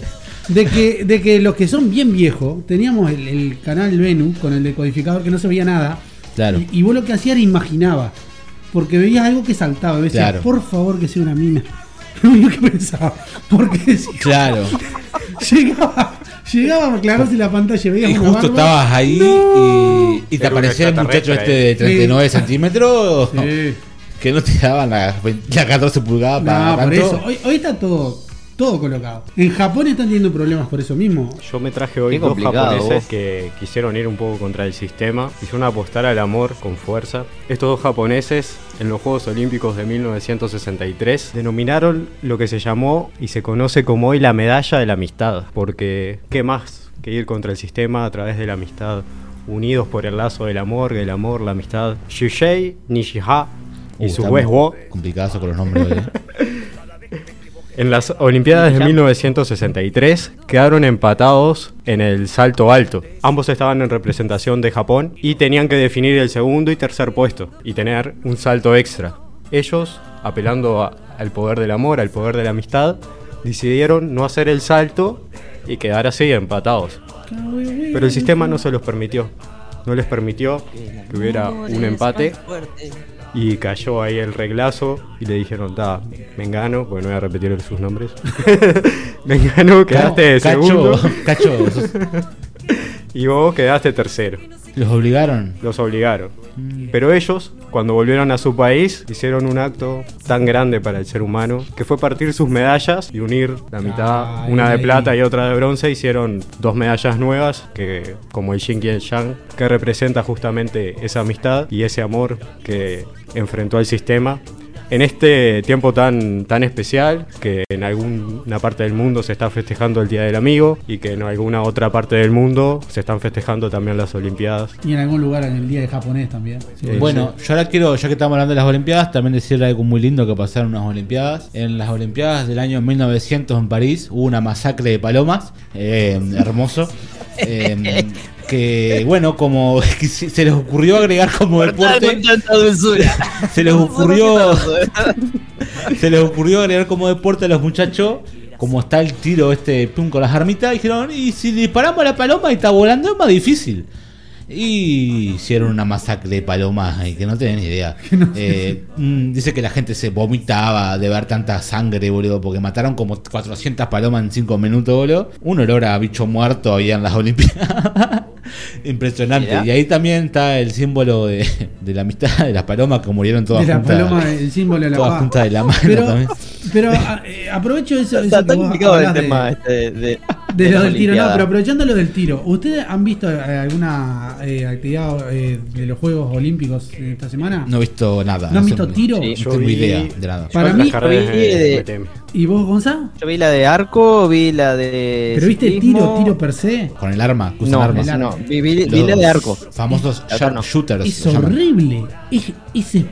De que, de que los que son bien viejos, teníamos el, el canal Venus con el decodificador que no se veía nada. Claro. Y, y vos lo que hacías era imaginabas. Porque veías algo que saltaba. Y decías, Claro. por favor que sea una mina. [laughs] Lo único que pensaba. Porque si Claro. llegaba, llegaba, claro, si la pantalla veías Y justo barba. estabas ahí No. y, y te aparecía el muchacho este de extraterrestre. 39 centímetros Sí. Que no te daban la, la 14 pulgadas para No, por tanto. eso. Hoy, hoy está todo, todo colocado. En Japón están teniendo problemas por eso mismo. Yo me traje hoy Qué dos japoneses vos. que quisieron ir un poco contra el sistema, quisieron apostar al amor con fuerza. Estos dos japoneses en los Juegos Olímpicos de 1963 denominaron lo que se llamó y se conoce como hoy la medalla de la amistad, porque ¿qué más que ir contra el sistema a través de la amistad? Unidos por el lazo del amor, del amor, la amistad. Shishei, Nishiha y su está muy Wo Complicado con los nombres. ¿eh? [laughs] En las Olimpiadas de 1963 quedaron empatados en el salto alto. Ambos estaban en representación de Japón y tenían que definir el segundo y tercer puesto y tener un salto extra. Ellos, apelando a- al poder del amor, al poder de la amistad, decidieron no hacer el salto y quedar así empatados. Pero el sistema no se los permitió. No les permitió que hubiera un empate y cayó ahí el reglazo y le dijeron, da, Mengano, porque no voy a repetir sus nombres. [laughs] Mengano, quedaste de Cacho, segundo [laughs] Cacho, sos- [laughs] y vos quedaste tercero. los obligaron. Los obligaron. Pero ellos, cuando volvieron a su país, hicieron un acto tan grande para el ser humano que fue partir sus medallas y unir la mitad, Ay, una de plata y otra de bronce. Hicieron dos medallas nuevas, que como el Yin y el Yang, que representa justamente esa amistad y ese amor que enfrentó al sistema. En este tiempo tan, tan especial, que en alguna parte del mundo se está festejando el Día del Amigo y que en alguna otra parte del mundo se están festejando también las Olimpiadas. Y en algún lugar en el día de japonés también. Sí. Sí. Bueno, yo ahora quiero, ya que estamos hablando de las Olimpiadas, también decir algo muy lindo que pasaron unas Olimpiadas. En las Olimpiadas del año 1900 en París hubo una masacre de palomas, eh, hermoso. [laughs] eh, que bueno, como [laughs] se les ocurrió agregar como deporte, [laughs] se les ocurrió [laughs] se les ocurrió agregar como deporte a los muchachos como está el tiro este pum con las armitas dijeron y si disparamos a la paloma y está volando es más difícil y hicieron una masacre de palomas y que no tienen ni idea. Eh, mm, dice que la gente se vomitaba de ver tanta sangre, boludo, porque mataron como 400 palomas en 5 minutos, boludo. Un olor a bicho muerto había en las Olimpiadas. [laughs] Impresionante. Mirá. Y ahí también está el símbolo de, de la amistad de las palomas que murieron todas de la juntas. paloma, el símbolo de la todas juntas de la mano Pero, también. Pero a- eh, aprovecho eso, eso Está que complicado el de- tema este de, de, De de lo del tiro, no, pero aprovechando lo del tiro, ¿ustedes han visto eh, alguna eh, actividad eh, de los Juegos Olímpicos esta semana? No he visto nada. ¿No han visto tiro? Sí. No tengo vi- idea de nada. Para mí- de. ¿Y vos, Gonzalo? Yo vi la de arco, vi la de. ¿Pero viste ciclismo. tiro, tiro per se? Con el arma, usan No, armas. no. Vi, vi- vi la de arco. Famosos no. sharpshooters. Es horrible. Es, es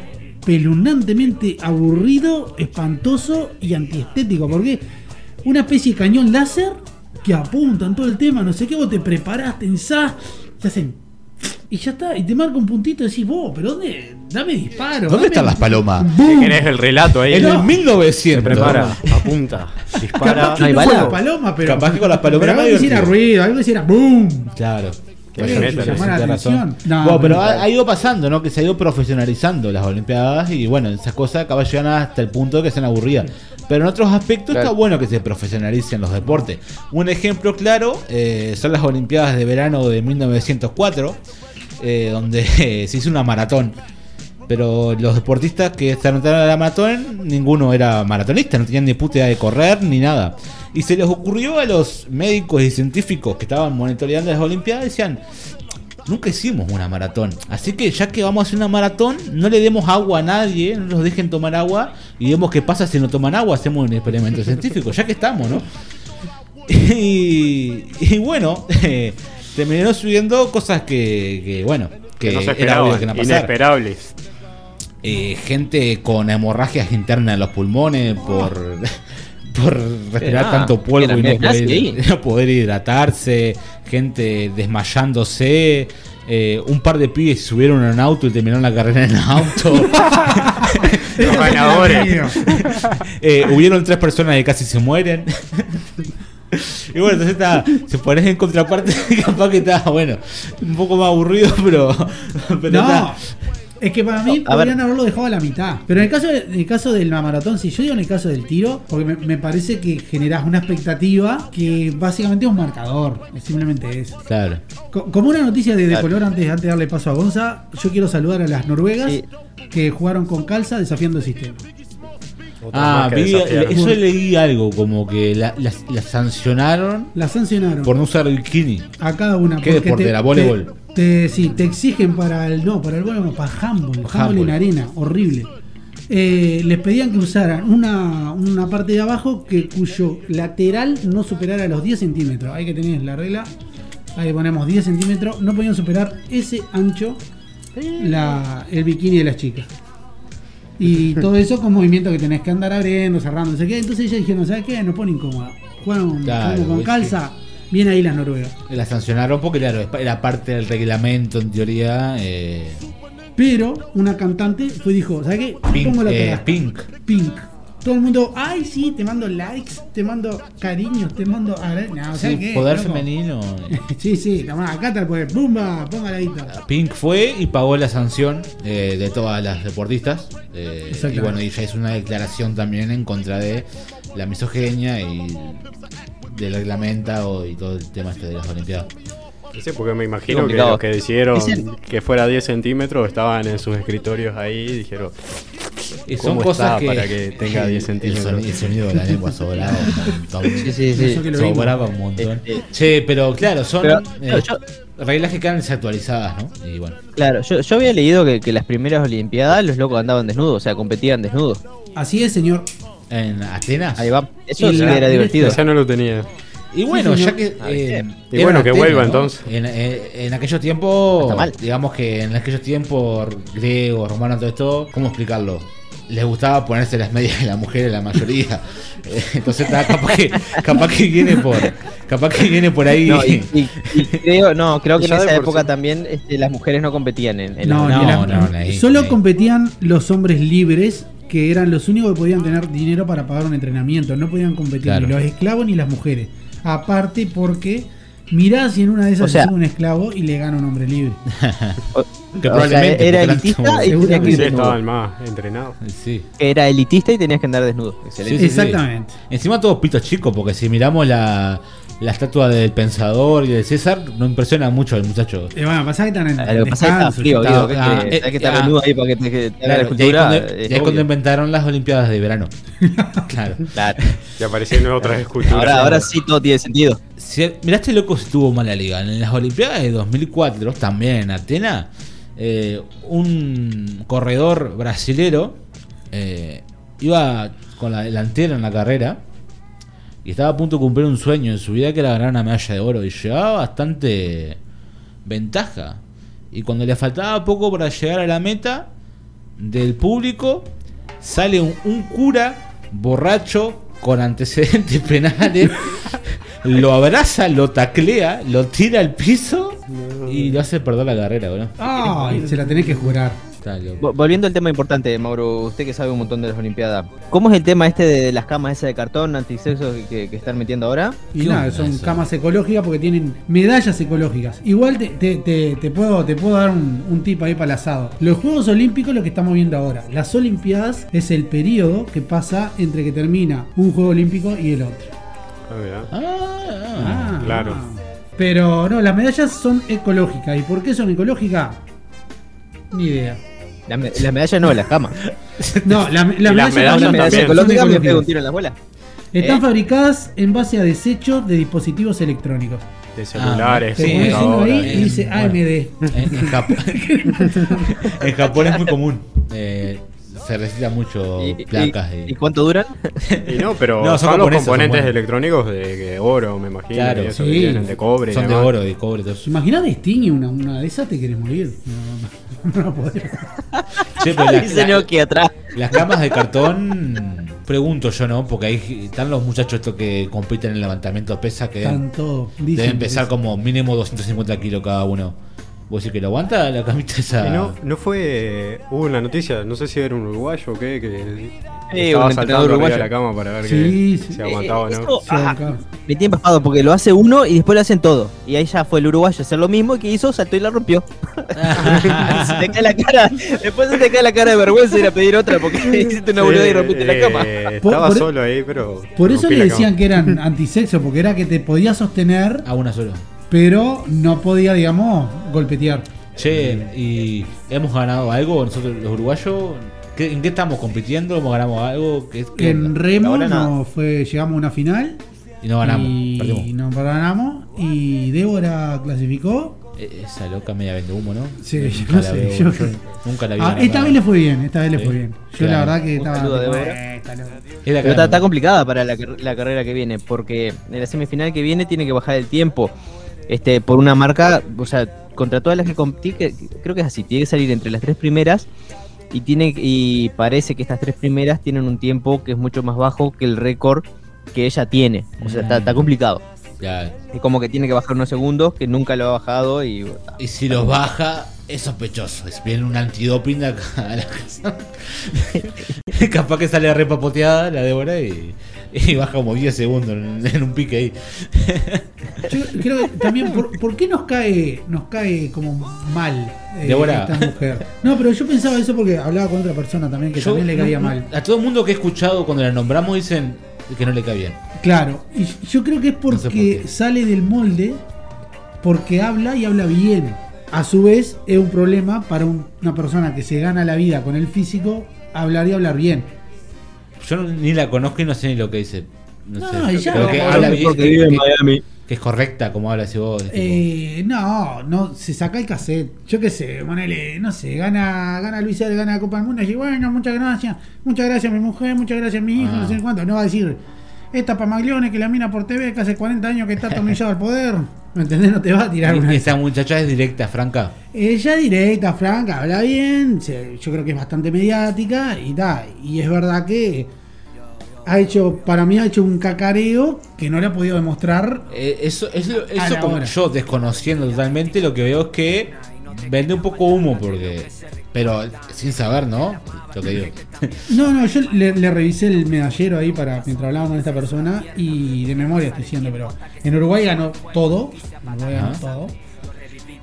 espeluznantemente aburrido, espantoso y antiestético. Porque una especie de cañón láser que apuntan todo el tema, no sé qué, vos te preparás, tensás, te hacen. Y ya está, y te marca un puntito y decís, vos, pero ¿dónde? Dame disparo. ¿Dónde dame- están las palomas? Si querés el relato ahí, En No. el se 1900. prepara, apunta, Capaz dispara. que No hay fue bala. la paloma, pero. Capaz que con las palomas pero algo hiciera ruido, algo hiciera ¡boom! Claro. Sí, la razón. No, Bueno, pero pero- ha, ha ido pasando, ¿no? Que se ha ido profesionalizando las Olimpiadas y bueno, esas cosas acaban llegando hasta el punto de que sean aburridas. Pero en otros aspectos Claro. está bueno que se profesionalicen los deportes. Un ejemplo claro eh, son las Olimpiadas de verano de 1904, eh, donde eh, [laughs] se hizo una maratón. Pero los deportistas que se anotaron a la maratón, ninguno era maratonista, no tenían ni puta idea de correr ni nada. Y se les ocurrió a los médicos y científicos que estaban monitoreando las Olimpiadas, decían, nunca hicimos una maratón. Así que ya que vamos a hacer una maratón, no le demos agua a nadie, no los dejen tomar agua y vemos qué pasa si no toman agua, hacemos un experimento científico, ya que estamos, ¿no? [laughs] Y, y bueno, eh, [laughs] terminó subiendo cosas que, que, bueno, que, Que no se esperaban, que no pasara. inesperables. Eh, gente con hemorragias internas en los pulmones por, [laughs] por respirar Ah, tanto polvo y no poder, ahí. [laughs] no poder hidratarse, gente desmayándose. eh, un par de pibes subieron en un auto y terminaron la carrera en el auto. [laughs] Los ganadores. [laughs] Eh, hubieron tres personas que casi se mueren. Y bueno, entonces está, se pones en contraparte, capaz que está, bueno, un poco más aburrido, pero, pero No, está- es que para mí ver. podrían haberlo dejado a la mitad. Pero en el caso, de- en el caso del maratón, si yo digo en el caso del tiro, porque me, me parece que generás una expectativa que básicamente es un marcador. Es simplemente eso. Claro. Co- Como una noticia de, de Claro. color antes, antes de darle paso a Gonza, yo quiero saludar a las noruegas Sí. que jugaron con calza desafiando el sistema. Ah, vi- eso leí algo, como que la, la- la sancionaron La sancionaron por no usar el bikini. a cada una. ¿Qué deporte te- era? ¿Voleibol? Te, te- sí, te exigen para el. No, para el voleibol, para handball. Handball, Handball. en arena, horrible. Eh, les pedían que usaran una, una parte de abajo que cuyo lateral no superara los 10 centímetros. Ahí que tenías la regla. Ahí ponemos 10 centímetros. No podían superar ese ancho la, el bikini de las chicas. Y [laughs] todo eso con movimiento que tenés que andar abriendo, cerrando, no sé qué. Entonces ellos dijeron, ¿sabes qué? Nos pone incómoda. Jugaron Claro, jugamos con calza. Viene ahí las noruegas. La sancionaron porque, claro, era parte del reglamento en teoría. eh, Pero una cantante fue dijo, ¿sabes qué? Pink, la eh. Pink. Pink. Todo el mundo, ay sí, te mando likes, te mando cariños, te mando... No, Sí, poder loco? femenino. [laughs] sí, sí, tomá, acá te puede, pumba, ponga la guita. Pink fue y pagó la sanción eh, de todas las deportistas. eh, y bueno, y ya hizo una declaración también en contra de la misoginia y del reglamento y todo el tema este de las Olimpiadas. Sí, porque me imagino que los que decidieron que fuera 10 centímetros estaban en sus escritorios ahí y dijeron, Y son ¿Cómo cosas está que. para que tenga 10 [laughs] el centímetros? El sonido de la lengua sobraba un montón. Sí, sí, sí. Eso que lo vimos. Sobraba un montón. Este- Che, pero claro, son Pero, eh, yo- reglas que quedan desactualizadas, ¿no? Y bueno. Claro, yo, yo había leído que, que las primeras Olimpiadas los locos andaban desnudos, o sea, competían desnudos. Así es, señor. En Atenas. Ahí va. Eso Y sí la- era divertido. esa no lo tenía. Y bueno, Sí, ya que. Ah, eh. Y bueno, que Atenas, vuelva ¿no? entonces. En, en- en aquellos tiempos, Está mal. digamos que en aquellos tiempos griegos, romanos, todo esto, ¿cómo explicarlo? Les gustaba ponerse las medias de la mujer la mayoría. [laughs] Eh, Entonces está capaz que, capaz que viene por. Capaz que viene por ahí. No, y, y- y creo, no, creo [laughs] que en Ya esa época sí. también este, las mujeres no competían en, en No, no, la- no, no, ahí, Solo competían los hombres libres, que eran los únicos que podían tener dinero para pagar un entrenamiento. No podían competir Claro. ni los esclavos ni las mujeres. Aparte porque mirá si en una de esas O sea- se sube un esclavo y le gana un hombre libre. [laughs] o- Que o sea, probablemente, era elitista y tenías que Sí, ir desnudo. estaban más entrenados. Sí. Era elitista y tenías que andar desnudo. Excelente. Sí, sí, sí. Exactamente. Encima todos pitos chicos, porque si miramos la, la estatua del pensador y de César, no impresiona mucho al muchacho. Eh, bueno, pasa que están en Ah, es está frío, está- Guido, ¿qué ah, querés? eh, Hay que estar ah. ahí para que te, que te haga la escultura. cuando, es y ahí cuando inventaron las Olimpiadas de verano. [laughs] claro. Claro. Y aparecieron otras esculturas. Ahora, ahora sí todo tiene sentido. Si, miraste loco si estuvo mal la liga. En las Olimpiadas de 2004, también en Atenas, eh, un corredor brasilero eh, iba con la delantera en la carrera y estaba a punto de cumplir un sueño en su vida que era ganar una medalla de oro y llevaba bastante ventaja. Y cuando le faltaba poco para llegar a la meta del público, sale un, cura borracho con antecedentes [laughs] penales, lo abraza, lo taclea, lo tira al piso y lo hace perder la carrera, bro. Ay, se la tenés que jurar. Volviendo al tema importante, Mauro, usted que sabe un montón de las Olimpiadas, ¿cómo es el tema este de las camas esas de cartón antisexo que, están metiendo ahora? Y ¿Qué nada, son eso? camas ecológicas porque tienen medallas ecológicas. Igual te, te- te- te puedo, te puedo dar un, un tip ahí para el asado. Los Juegos Olímpicos lo que estamos viendo ahora. Las Olimpiadas es el periodo que pasa entre que termina un Juego Olímpico y el otro. Ah, mirá. Ah, Ah, claro. Pero no, las medallas son ecológicas. ¿Y por qué son ecológicas? Ni idea. La me- Las medallas no, las camas. No, la- [laughs] las medallas, son- medalla ecológica son me pega un ecológicas. tiro en la bola. Están ¿Eh? fabricadas en base a desechos de dispositivos electrónicos. De celulares, Te Sí, ahí y dice bueno. AMD. En, en Japón, [laughs] en Japón es muy común. Eh, se necesita mucho ¿Y, placas. y- cuánto duran? Y no, pero No, son son, los son componentes electrónicos de, de oro, me imagino. Claro, y eso sí. que tienen de cobre. y son de oro y cobre. todo eso. Imaginate Sting y una, una de esas te querés morir. No, no, [laughs] no podés. Che, pero la- [laughs] Dice la- Nokia atrás. Las camas de cartón, pregunto yo, ¿no? Porque ahí están los muchachos estos que compiten en el levantamiento de pesa que deben, Tanto. deben Dicen pesar que- como mínimo 250 kilos cada uno. ¿Vos decís que lo aguanta la camita esa? Y no, no fue. Hubo una noticia, no sé si era un uruguayo o qué, que Sí, estaba un saltando uruguayo. de la cama para ver Sí, que sí. se aguantaba o Eh, no. Ajá. Me tiene empapado porque lo hace uno y después lo hacen todo. Y ahí ya fue el uruguayo a hacer lo mismo y que hizo, saltó y la rompió. [laughs] se te cae la cara. Después se te cae la cara de vergüenza ir a pedir otra porque hiciste una Sí, boludez y rompiste la eh, cama. Estaba por- solo ahí, pero. Por eso le decían que eran antisexo, porque era que te podías sostener, A una sola. Pero no podía, digamos, golpetear. Che, ¿y hemos ganado algo nosotros los uruguayos? ¿Qué- ¿En qué estamos compitiendo? ¿Hemos ganado algo? ¿Qué, qué En onda? remo no fue, llegamos a una final Y no ganamos, y perdimos. no ganamos y Débora clasificó. Eh, Esa loca media vende humo, ¿no? Sí, Nunca yo la sé, veo, yo- yo nunca la vi. Ah, esta vez le fue bien, esta vez le fue bien. Yo Claro. la verdad que Un estaba saludo a tipo, Débora. "Eh, esta loca". Es la Pero que está, complicada para la, la carrera que viene, porque en la semifinal que viene tiene que bajar el tiempo. Este, por una marca, o sea, contra todas las que competí, que- creo que es así, tiene que salir entre las tres primeras y tiene y parece que estas tres primeras tienen un tiempo que es mucho más bajo que el récord que ella tiene. O sea, está, está complicado. Ya. Es como que tiene que bajar unos segundos, que nunca lo ha bajado y Y si los baja, es sospechoso. Es bien un antidoping acá a la casa. [laughs] Capaz que sale repapoteada la Débora y, y baja como 10 segundos en, en un pique ahí. Yo creo que también, ¿por, por qué nos cae, nos cae como mal eh, Débora. esta mujer? No, pero yo pensaba eso porque hablaba con otra persona también que Yo- también le caía no- mal. A todo el mundo que he escuchado cuando la nombramos dicen que no le cae bien. Claro, y yo creo que es porque No sé por qué. sale del molde, porque habla y habla bien. A su vez, es un problema para un- una persona que se gana la vida con el físico, hablar y hablar bien. Yo no- ni la conozco y no sé ni lo que dice. No, No, sé. y ya, Pero que habla bien, que, vive en Miami. que es correcta como habla si vos. Eh, no, no, se saca el cassette. Yo qué sé, ponele, no sé, gana, gana Luis gana la Copa del Mundo. Y bueno, muchas gracias, muchas gracias mi mujer, muchas gracias mi hijo, Ah. no sé cuánto. No va a decir, esta Pamaglione que la mina por TV, que hace 40 años que está atornillado al poder. ¿Me entendés? No te va a tirar una. esa muchacha es directa, franca. Ella directa, franca, habla bien, yo creo que es bastante mediática y da. Y es verdad que ha hecho, para mí ha hecho un cacareo que no le ha podido demostrar. Eh, eso eso, eso como hora. yo desconociendo totalmente lo que veo es que vende un poco humo porque pero sin saber no lo que digo [laughs] No, no, yo le, le revisé el medallero ahí para mientras hablábamos con esta persona y de memoria estoy diciendo, pero en Uruguay ganó todo, en Uruguay ganó Ajá. todo.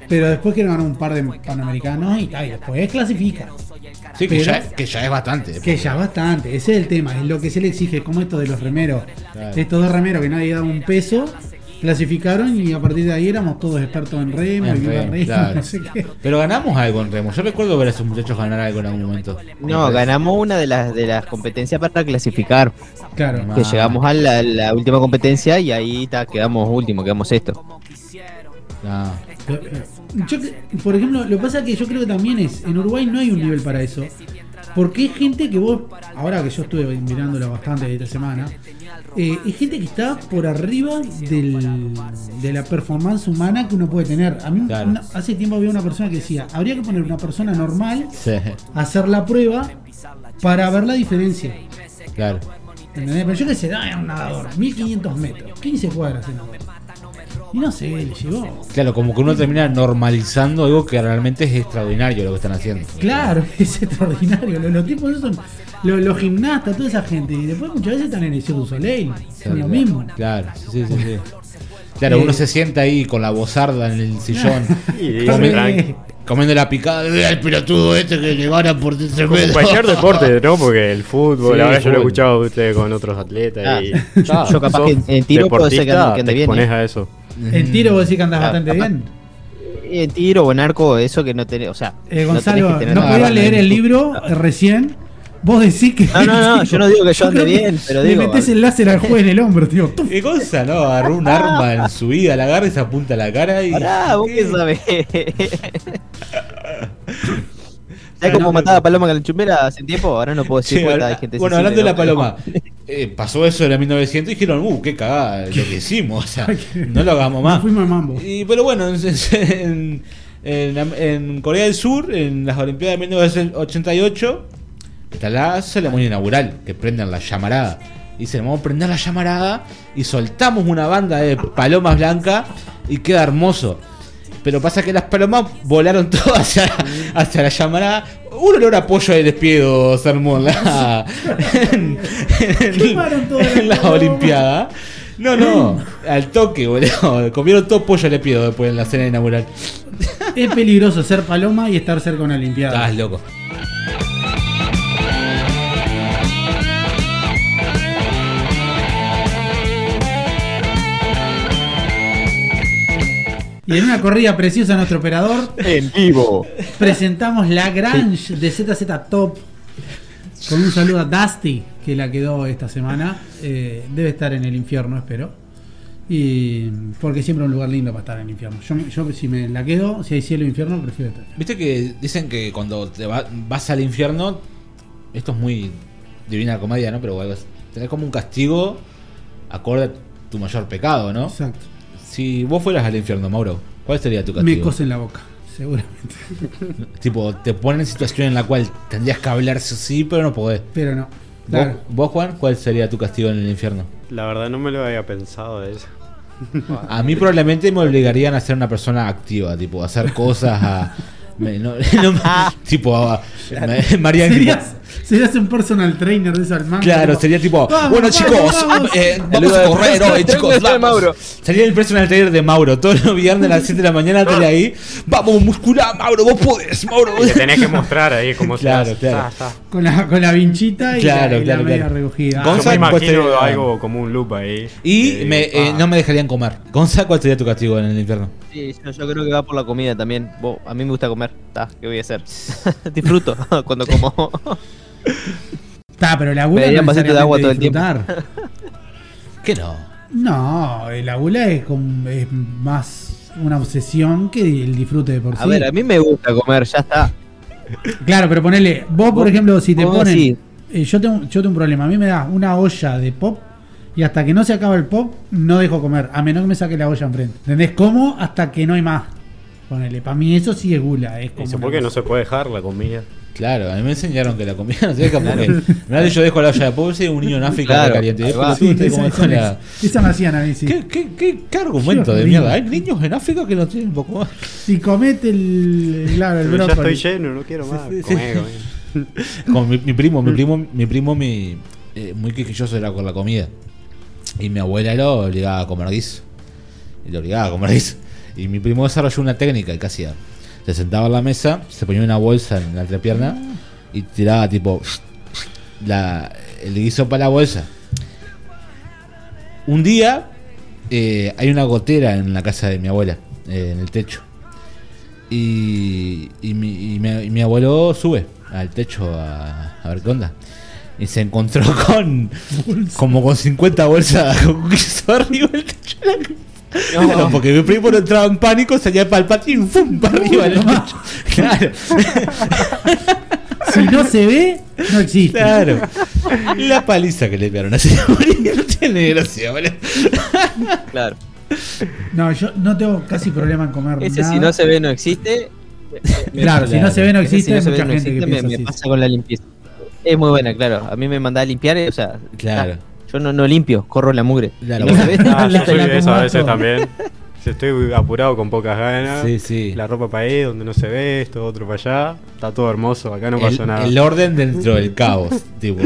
Pero después que ganó un par de panamericanos y, y después clasifica. sí que ya, que ya es bastante Que ya bastante, ese es el tema, es lo que se le exige, como esto de los remeros. Claro. Estos dos remeros que nadie daba un peso, clasificaron y a partir de ahí éramos todos expertos en remo, En y viva remo, remo, claro. [laughs] no sé qué. pero ganamos algo en remo yo recuerdo ver a esos muchachos ganar algo en algún momento No, ganamos una de las de las competencias para clasificar. Claro. Ah. Que llegamos a la, la última competencia y ahí ta, quedamos último, quedamos esto. Ah, Yo, por ejemplo, lo que pasa es que yo creo que también es, en Uruguay no hay un nivel para eso. Porque hay gente que vos, ahora que yo estuve mirándolo bastante esta semana, eh, hay gente que está por arriba del- de la performance humana que uno puede tener. A mí Claro. una- hace tiempo había una persona que decía, habría que poner una persona normal sí, hacer la prueba para ver la diferencia. claro ¿Entendés? Pero yo que sé, es un nadador, 1500 metros, 15 cuadras en. Y no sé, le llegó. claro como que uno termina normalizando algo que realmente es extraordinario lo que están haciendo Claro, [laughs] es extraordinario. Los, los tipos son los, los gimnastas, toda esa gente. Y después muchas veces están en el Cirque du Soleil. Son lo mismo. claro sí sí sí, sí. Claro, Eh, uno se sienta ahí con la bozarda en el sillón, [laughs] Y comiendo la picada. El pelotudo este que le gana por 13 Como metros. cualquier deporte, ¿no? Porque el fútbol, Sí, ahora yo lo he escuchado a usted con otros atletas Ah, y [laughs] Claro, yo capaz que en- tiro puedo ser que ande- te bien, expones ¿eh? a eso. En tiro vos decís que andas Ah, bastante capaz- bien. En tiro o en arco, eso que no tenés, o sea, Eh, no Gonzalo, tenés no, que tener podía leer el libro eh, recién. Vos decís que. No, no, no, [laughs] yo no digo que yo ande bien, pero Le digo, metés al- el láser al juez en el hombro, tío. [laughs] ¿Qué cosa, no? Agarró un arma en su vida, la agarra y se apunta a la cara y. Pará, vos qué sabés. [laughs] ¿Sabes cómo mataba a Paloma Calanchumbera hace tiempo? Ahora no puedo decir Sí, cuánta ahora- gente bueno, hablando de la paloma, eh, pasó eso en el 1900 y dijeron, uh, qué cagada lo que hicimos, o sea, no lo hagamos más. Fuimos a mambo. Y, pero bueno, en, en- en Corea del Sur, en las Olimpiadas de 1988, está la ceremonia inaugural, que prenden la llamarada. Y dicen, vamos a prender la llamarada y soltamos una banda de palomas blancas y queda hermoso. Pero pasa que las palomas volaron [laughs] todas hacia, hacia la llamarada. Un olor a pollo de despido se armó [laughs] en la, en, la. Olimpiada. No, no, al toque, boludo. Comieron todo pollo de despido después en la cena inaugural. Es peligroso ser paloma y estar cerca de una Olimpiada. Estás loco. Y en una corrida preciosa a nuestro operador, En vivo. presentamos la Grange de ZZ Top. Con un saludo a Dusty, que la quedó esta semana. Eh, debe estar en el infierno, espero. Y porque siempre es un lugar lindo para estar en el infierno. Yo, yo si me la quedo, si hay cielo e infierno, prefiero estar. Viste que dicen que cuando te va- vas al infierno, esto es muy divina comedia, ¿no? Pero bueno, tenés como un castigo acorde a tu mayor pecado, ¿no? Exacto. Si vos fueras al infierno, Mauro, ¿cuál sería tu Me castigo? cosen la boca, seguramente. [laughs] Tipo, te ponen en situación en la cual tendrías que hablar sí pero no podés. Pero no. ¿Vos, Claro. vos, Juan, cuál sería tu castigo en el infierno? La verdad no me lo había pensado de eso. [laughs] A mí probablemente me obligarían a ser una persona activa, tipo, a hacer cosas, a... me- no- [laughs] no me- tipo, a, me- me harían, tipo- Serías, un personal trainer de esa alma. Claro, sería tipo, Vamos, bueno vamos, chicos, vamos. eh, vamos Saluda a correr hoy [laughs] chicos, de vamos. Mauro. Sería el personal trainer de Mauro, todos los viernes a las 7 de la mañana estaría ahí, vamos muscular Mauro, vos podés, Mauro. Te tenés que mostrar ahí cómo [laughs] Claro, se claro. Ta. Con la, con la vinchita y Claro, la, y la claro, media claro. recogida. Gonza- Yo ¿cuál me imagino sería? algo como un loop ahí. Y me, digo, eh, ah, no me dejarían comer. Gonza, ¿cuál sería tu castigo en el infierno? Sí, yo, yo creo que va por la comida también. A mí me gusta comer. Ta, ¿Qué voy a hacer? [laughs] Disfruto cuando como. Está, pero la gula Me darían no vasito de agua todo el disfrutar. [laughs] ¿Qué no? No, eh, la gula es, como- es más una obsesión que el disfrute de por sí. A ver, a mí me gusta comer, ya está. Claro, pero ponele, vos por ejemplo, si te ponen. sí. eh, yo, tengo, yo tengo un problema. A mí me da una olla de pop y hasta que no se acaba el pop, no dejo comer. A menos que me saque la olla enfrente. ¿Entendés? Como hasta que no hay más. Ponele, para mí eso sí es gula. Es como ¿por qué no se puede dejar la comida? Claro, a mí me enseñaron que la comida no se deja porque. Que yo dejo la olla de pollo y un niño en África Claro, caliente. ahí va. la Sí, esa, como esa con la- esa me hacían a mí, sí. ¿Qué, qué, qué, qué argumento Qué de mierda? Hay niños en África que no tienen poco más. Si comete el. Claro, el Pero ya brócoli. estoy lleno, no quiero más. sí, sí. Comé. Como [laughs] mi, mi primo, mi primo, mi primo, mi, eh, muy quisquilloso era con la comida. Y mi abuela lo obligaba a comer guiso. Y lo obligaba a comer guiso. Y mi primo desarrolló una técnica que hacía. Se sentaba en la mesa, se ponía una bolsa en la entrepierna y tiraba tipo la, el guiso para la bolsa. Un día eh, hay una gotera en la casa de mi abuela, eh, en el techo. Y, y mi, y mi- abuelo sube al techo a, ver qué onda. Y se encontró [laughs] con como con 50 bolsas [laughs] con queso arriba del techo de la Claro, porque mi primo no entraba en pánico, salía para el patio y ¡fum! para arriba techo. [laughs] Claro, Si no se ve, no existe. claro. La paliza que le pegaron a ese [laughs] no tiene gracia, boludo. Claro. No, yo no tengo casi problema en comer Ese nada. si no se ve no existe. Me- Claro, si no se ve no existe, si no ve no gente que existe, me, me pasa con la limpieza. Es muy buena, claro. A mí me mandaba a limpiar, o sea, Claro. Yo no, no limpio, corro la mugre. No. Ah, yo soy de eso a veces también. Si estoy apurado con pocas ganas, Sí, sí. la ropa para ahí, donde no se ve, esto, otro para allá, está todo hermoso, acá no pasó nada. el orden dentro del caos. [laughs] tipo.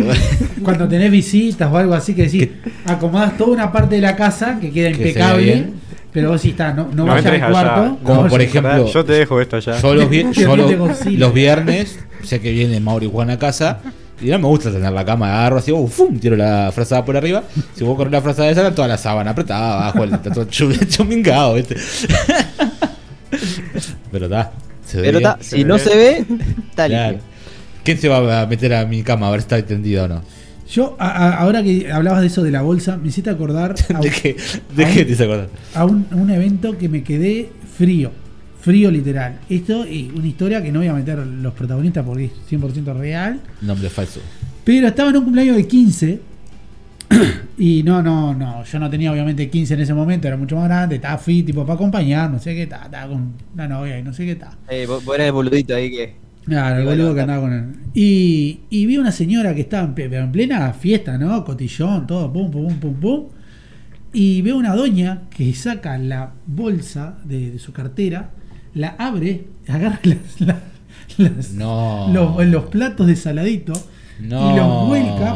Cuando tenés visitas o algo así que decís, acomodás toda una parte de la casa que queda Que impecable, pero vos sí está, no, no, No vayas al allá. cuarto. Como no por ejemplo- Yo te dejo esto allá. Yo los, vi- [laughs] yo Terrible los- Godzilla. los viernes, sé que viene Mauro y Juan a casa. Y no me gusta tener la cama, agarro así, uh, ¡fum! tiro la frazada por arriba. Si vos corres la frazada esa, toda la sábana apretada abajo, el- está todo [laughs] chu- chumingado, ¿viste? [laughs] Pero está. se ve Pero está, si no se ve, está Claro. limpio. ¿Quién se va a meter a mi cama a ver si está entendido o no? Yo, a- a- ahora que hablabas de eso de la bolsa, me hiciste acordar [laughs] a, ¿De qué, de qué te hice acordar? a un, un evento que me quedé frío. Frío literal. Esto es una historia que no voy a meter los protagonistas porque es 100% real. Nombre falso. Pero estaba en un cumpleaños de 15. [clears throat] Y no, no, no. Yo no tenía obviamente 15 en ese momento, era mucho más grande. Estaba fit, tipo, para acompañar, no sé qué, estaba, estaba con una novia y no sé qué tal. Eh, vos, vos eras el boludito ahí que. Claro, el boludo que andaba con él. Y, y vi una señora que estaba en, ple- en plena fiesta, ¿no? Cotillón, todo, pum, pum, pum, pum, pum. Y veo una doña que saca la bolsa de, de su cartera, la abre, agarra [laughs] las, las- las- No. los, los platos de saladito No. y los vuelca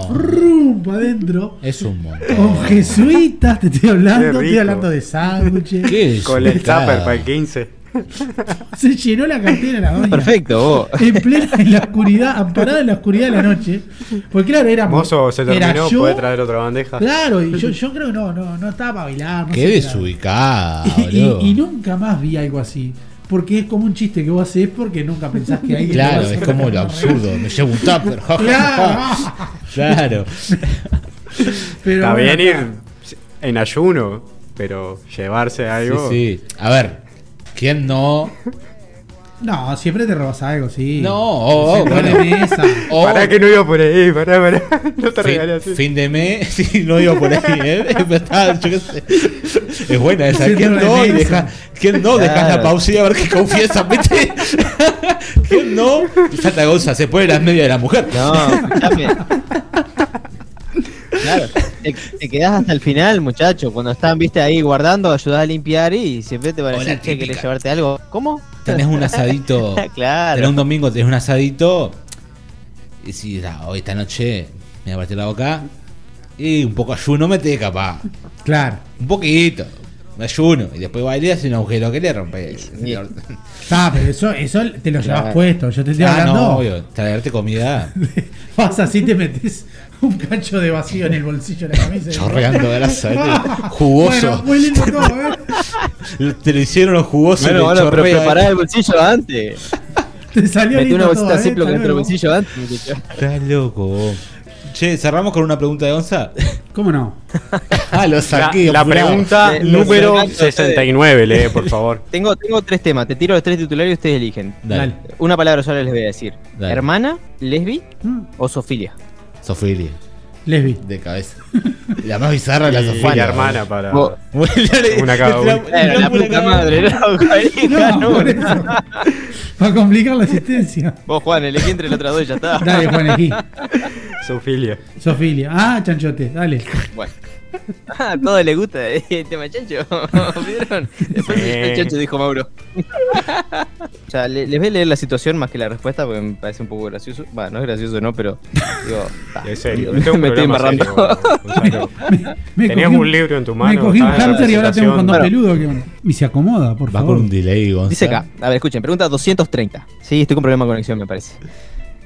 para adentro. Es un montón. Con jesuitas, te estoy hablando, estoy hablando de sándwiches. ¿Qué es? Con el tupper para el 15. [laughs] Se llenó la cartera la doña. Perfecto, vos. En plena en la oscuridad, amparada en la oscuridad de la noche. Porque claro, era. Mozo, se terminó, yo, puede traer otra bandeja. Claro, y yo, yo creo que no, no, no estaba para bailar. No Qué desubicada, Y, boludo. y- y nunca más vi algo así. Porque es como un chiste que vos haces porque nunca pensás que alguien. Claro, es como lo absurdo. Me llevo un tupper. ja, ja, Claro. ja. Claro. Pero Está bueno, bien ir en ayuno, pero llevarse algo. Sí, sí. A ver, ¿quién no? No, siempre te robas algo, sí. No, oh, oh, de bueno. mesa. O Pará que no iba por ahí, pará, pará. [laughs] No te fin, regalé así. fin de mes, [laughs] sí, no iba por ahí, ¿eh? [laughs] Pero estaba, yo qué sé. Es buena esa. ¿Quién no, deja, ¿Quién no? Dejas la Claro. pausa y a ver qué confiesa, ¿viste? [laughs] ¿Quién no? Y Santa Gonza se pone las medias de la mujer. No, escuchame. Claro, te, te quedás hasta el final, muchacho. Cuando están, viste, ahí guardando, ayudás a limpiar y siempre te van a decir, che, ¿querés llevarte algo? ¿Cómo? Tenés un asadito. [laughs] Tenés claro. un domingo, tenés un asadito. Y si ah, hoy esta noche me voy a partir la boca. Y un poco ayuno me te capaz. Claro. Un poquito. Me ayuno. Y después bailé hace un agujero que le rompe. Ah, pero eso, eso te lo llevas Claro. puesto. Yo te estoy Ah, hablando. no, obvio. Traerte comida [laughs] Vas así, te metes un cacho de vacío en el bolsillo de la camisa. [laughs] chorreando grasa. ¿viste? [laughs] Jugoso. Bueno, muy lindo todo, ¿eh? Te lo hicieron los jugosos. Bueno, bueno, pero prepará el bolsillo antes. Te salió Metí una todo, bolsita ¿eh? Ziploc Hasta dentro del bolsillo antes. Estás loco. Che, cerramos con una pregunta de Onza. ¿Cómo no? [laughs] Ah, lo La, saqué. la apurado. pregunta Eh, lo número sacaste ustedes. 69, lee, por favor. [laughs] Tengo, tengo tres temas. Te tiro los tres titulares y ustedes eligen. Dale. Una palabra sola les voy a decir. Dale. ¿Hermana, lesbi Mm, o sofilia? Sofilia. Lesbi. De cabeza. [laughs] La más bizarra de la Y Sofía. la hermana para. Vos- [laughs] Una cada uno. Era la puta madre. [laughs] Para complicar la existencia. Vos, Juan, elegí entre las otras dos y ya está. Dale, Juan, aquí. Sofilia. Sofilia. Ah, chanchote, dale. Bueno. Ah, [laughs] a todos les gusta el tema chancho. [laughs] ¿Vieron? Después Sí. el chancho dijo Mauro. o sea, le- les voy a leer la situación más que la respuesta porque me parece un poco gracioso. Va, no es gracioso, no, pero. Digo, [laughs] En serio. me es un estoy embarrando. serio. Me Tenías cogí un libro en tu mano. Me cogí un hamster y ahora tengo un condón Bueno. peludo. que- Y se acomoda, por Va favor. con un delay, Gonzalo. Dice acá, a ver, escuchen, pregunta 230. Sí, estoy con problema de conexión, me parece.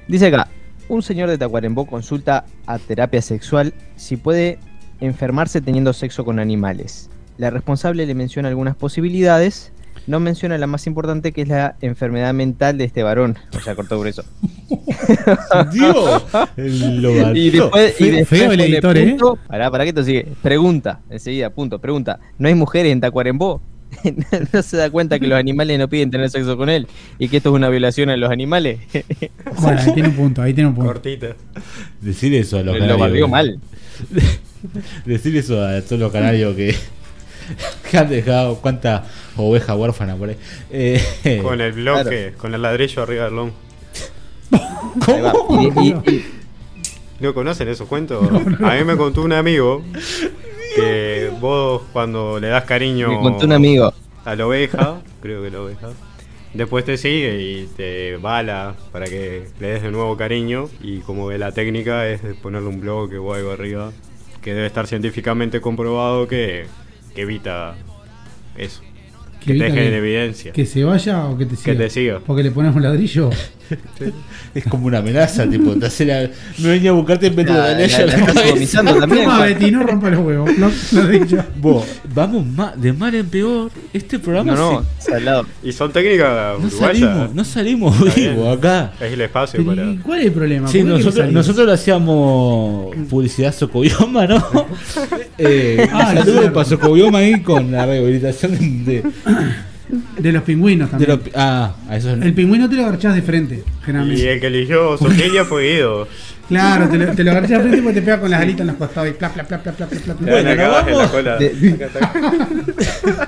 Dice acá, un señor de Tacuarembó consulta a terapia sexual si puede enfermarse teniendo sexo con animales. La responsable le menciona algunas posibilidades, no menciona la más importante que es la enfermedad mental de este varón. O sea, cortó por eso. [laughs] Dios. Lo. Y después, y Feo- después feo el editor, ¿eh? punto, Pará, pará que esto sigue. Pregunta, enseguida, punto, pregunta. ¿No hay mujeres en Tacuarembó? [laughs] ¿No se da cuenta que los animales no piden tener sexo con él? ¿Y que esto es una violación a los animales? Bueno, ahí tiene un punto, ahí tiene un punto. Cortita. Decir eso a los Lo barrió mal. [laughs] Decir eso a todos los canarios que, que [laughs] han dejado cuánta oveja huérfana por ahí. Eh, [laughs] Con el bloque, con el ladrillo arriba del. Y- y- y- ¿No conocen esos cuentos? A mí me contó un amigo que vos cuando le das cariño me contó un amigo. a la oveja, creo que la oveja, después te sigue y te bala para que le des de nuevo cariño y como que la técnica es ponerle un bloque o algo arriba que debe estar científicamente comprobado que, que evita eso, Que que, te deje que- en evidencia. Que se vaya o que te siga. te siga. Porque le pones un ladrillo. [laughs] es como una amenaza, tipo, te hace la- me venía a buscarte en vez de La- darle la- ella la la estás cabeza. sodomizando [laughs] también. Toma, Juan. Betty, no rompa los huevos. Lo- ladrillo. [laughs] Vos, vamos ma- de mal en peor. Este programa No, no, se- salado. Y son técnicas no uruguayas. salimos, no salimos vivos acá. Es el espacio para... ¿y ¿Cuál es el problema? Sí, ¿Por qué quieres nosotros, nosotros lo hacíamos publicidad Socobioma, ¿no? [laughs] eh, Ah, saludos claro. para Socobioma ahí con la rehabilitación de, De los pingüinos De también. lo- ah, eso es- El pingüino te lo agarchás de frente, Y generalmente. el que eligió Sofía fue Guido. Claro, te lo, te lo agarchás de frente porque te pega con las alitas en los costados y pla, pla, pla, pla, pla, pla, pla, pla. Bueno, acá abajo en la cola. De- Acá está. [laughs]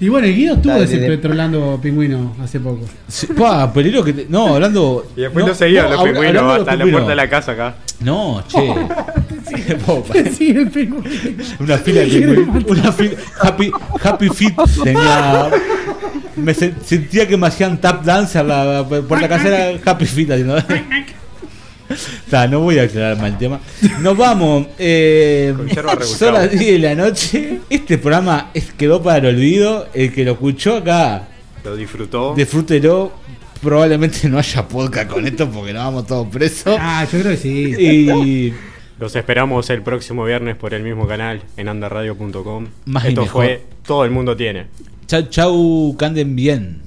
Y bueno, el Guido estuvo Dale, ese de- petrolando pingüino hace poco. Sí, pa, peligro que te- No, hablando. Y después no, lo no, los pingüinos de los hasta la pingüinos. puerta de la casa acá. No, che. [laughs] Popa. [laughs] Sí, el pingüino. Una fila de pingüinos. Una fila. Happy, happy Feet tenía. Me se- sentía que me hacían tap dance a la puerta casera Happy Feet. así, ¿no? [laughs] Ta, no voy a aclarar mal el tema. Nos vamos. Eh, [laughs] son las 10 de la noche. Este programa es- quedó para el olvido. El que lo escuchó acá, Lo disfrutó. disfrútelo. Probablemente no haya podcast con esto porque nos vamos todos presos. Ah, yo creo que sí. Y [laughs] Los esperamos el próximo viernes por el mismo canal en andarradio.com. Esto mejor. fue Todo el mundo tiene. chau, chau, que anden bien.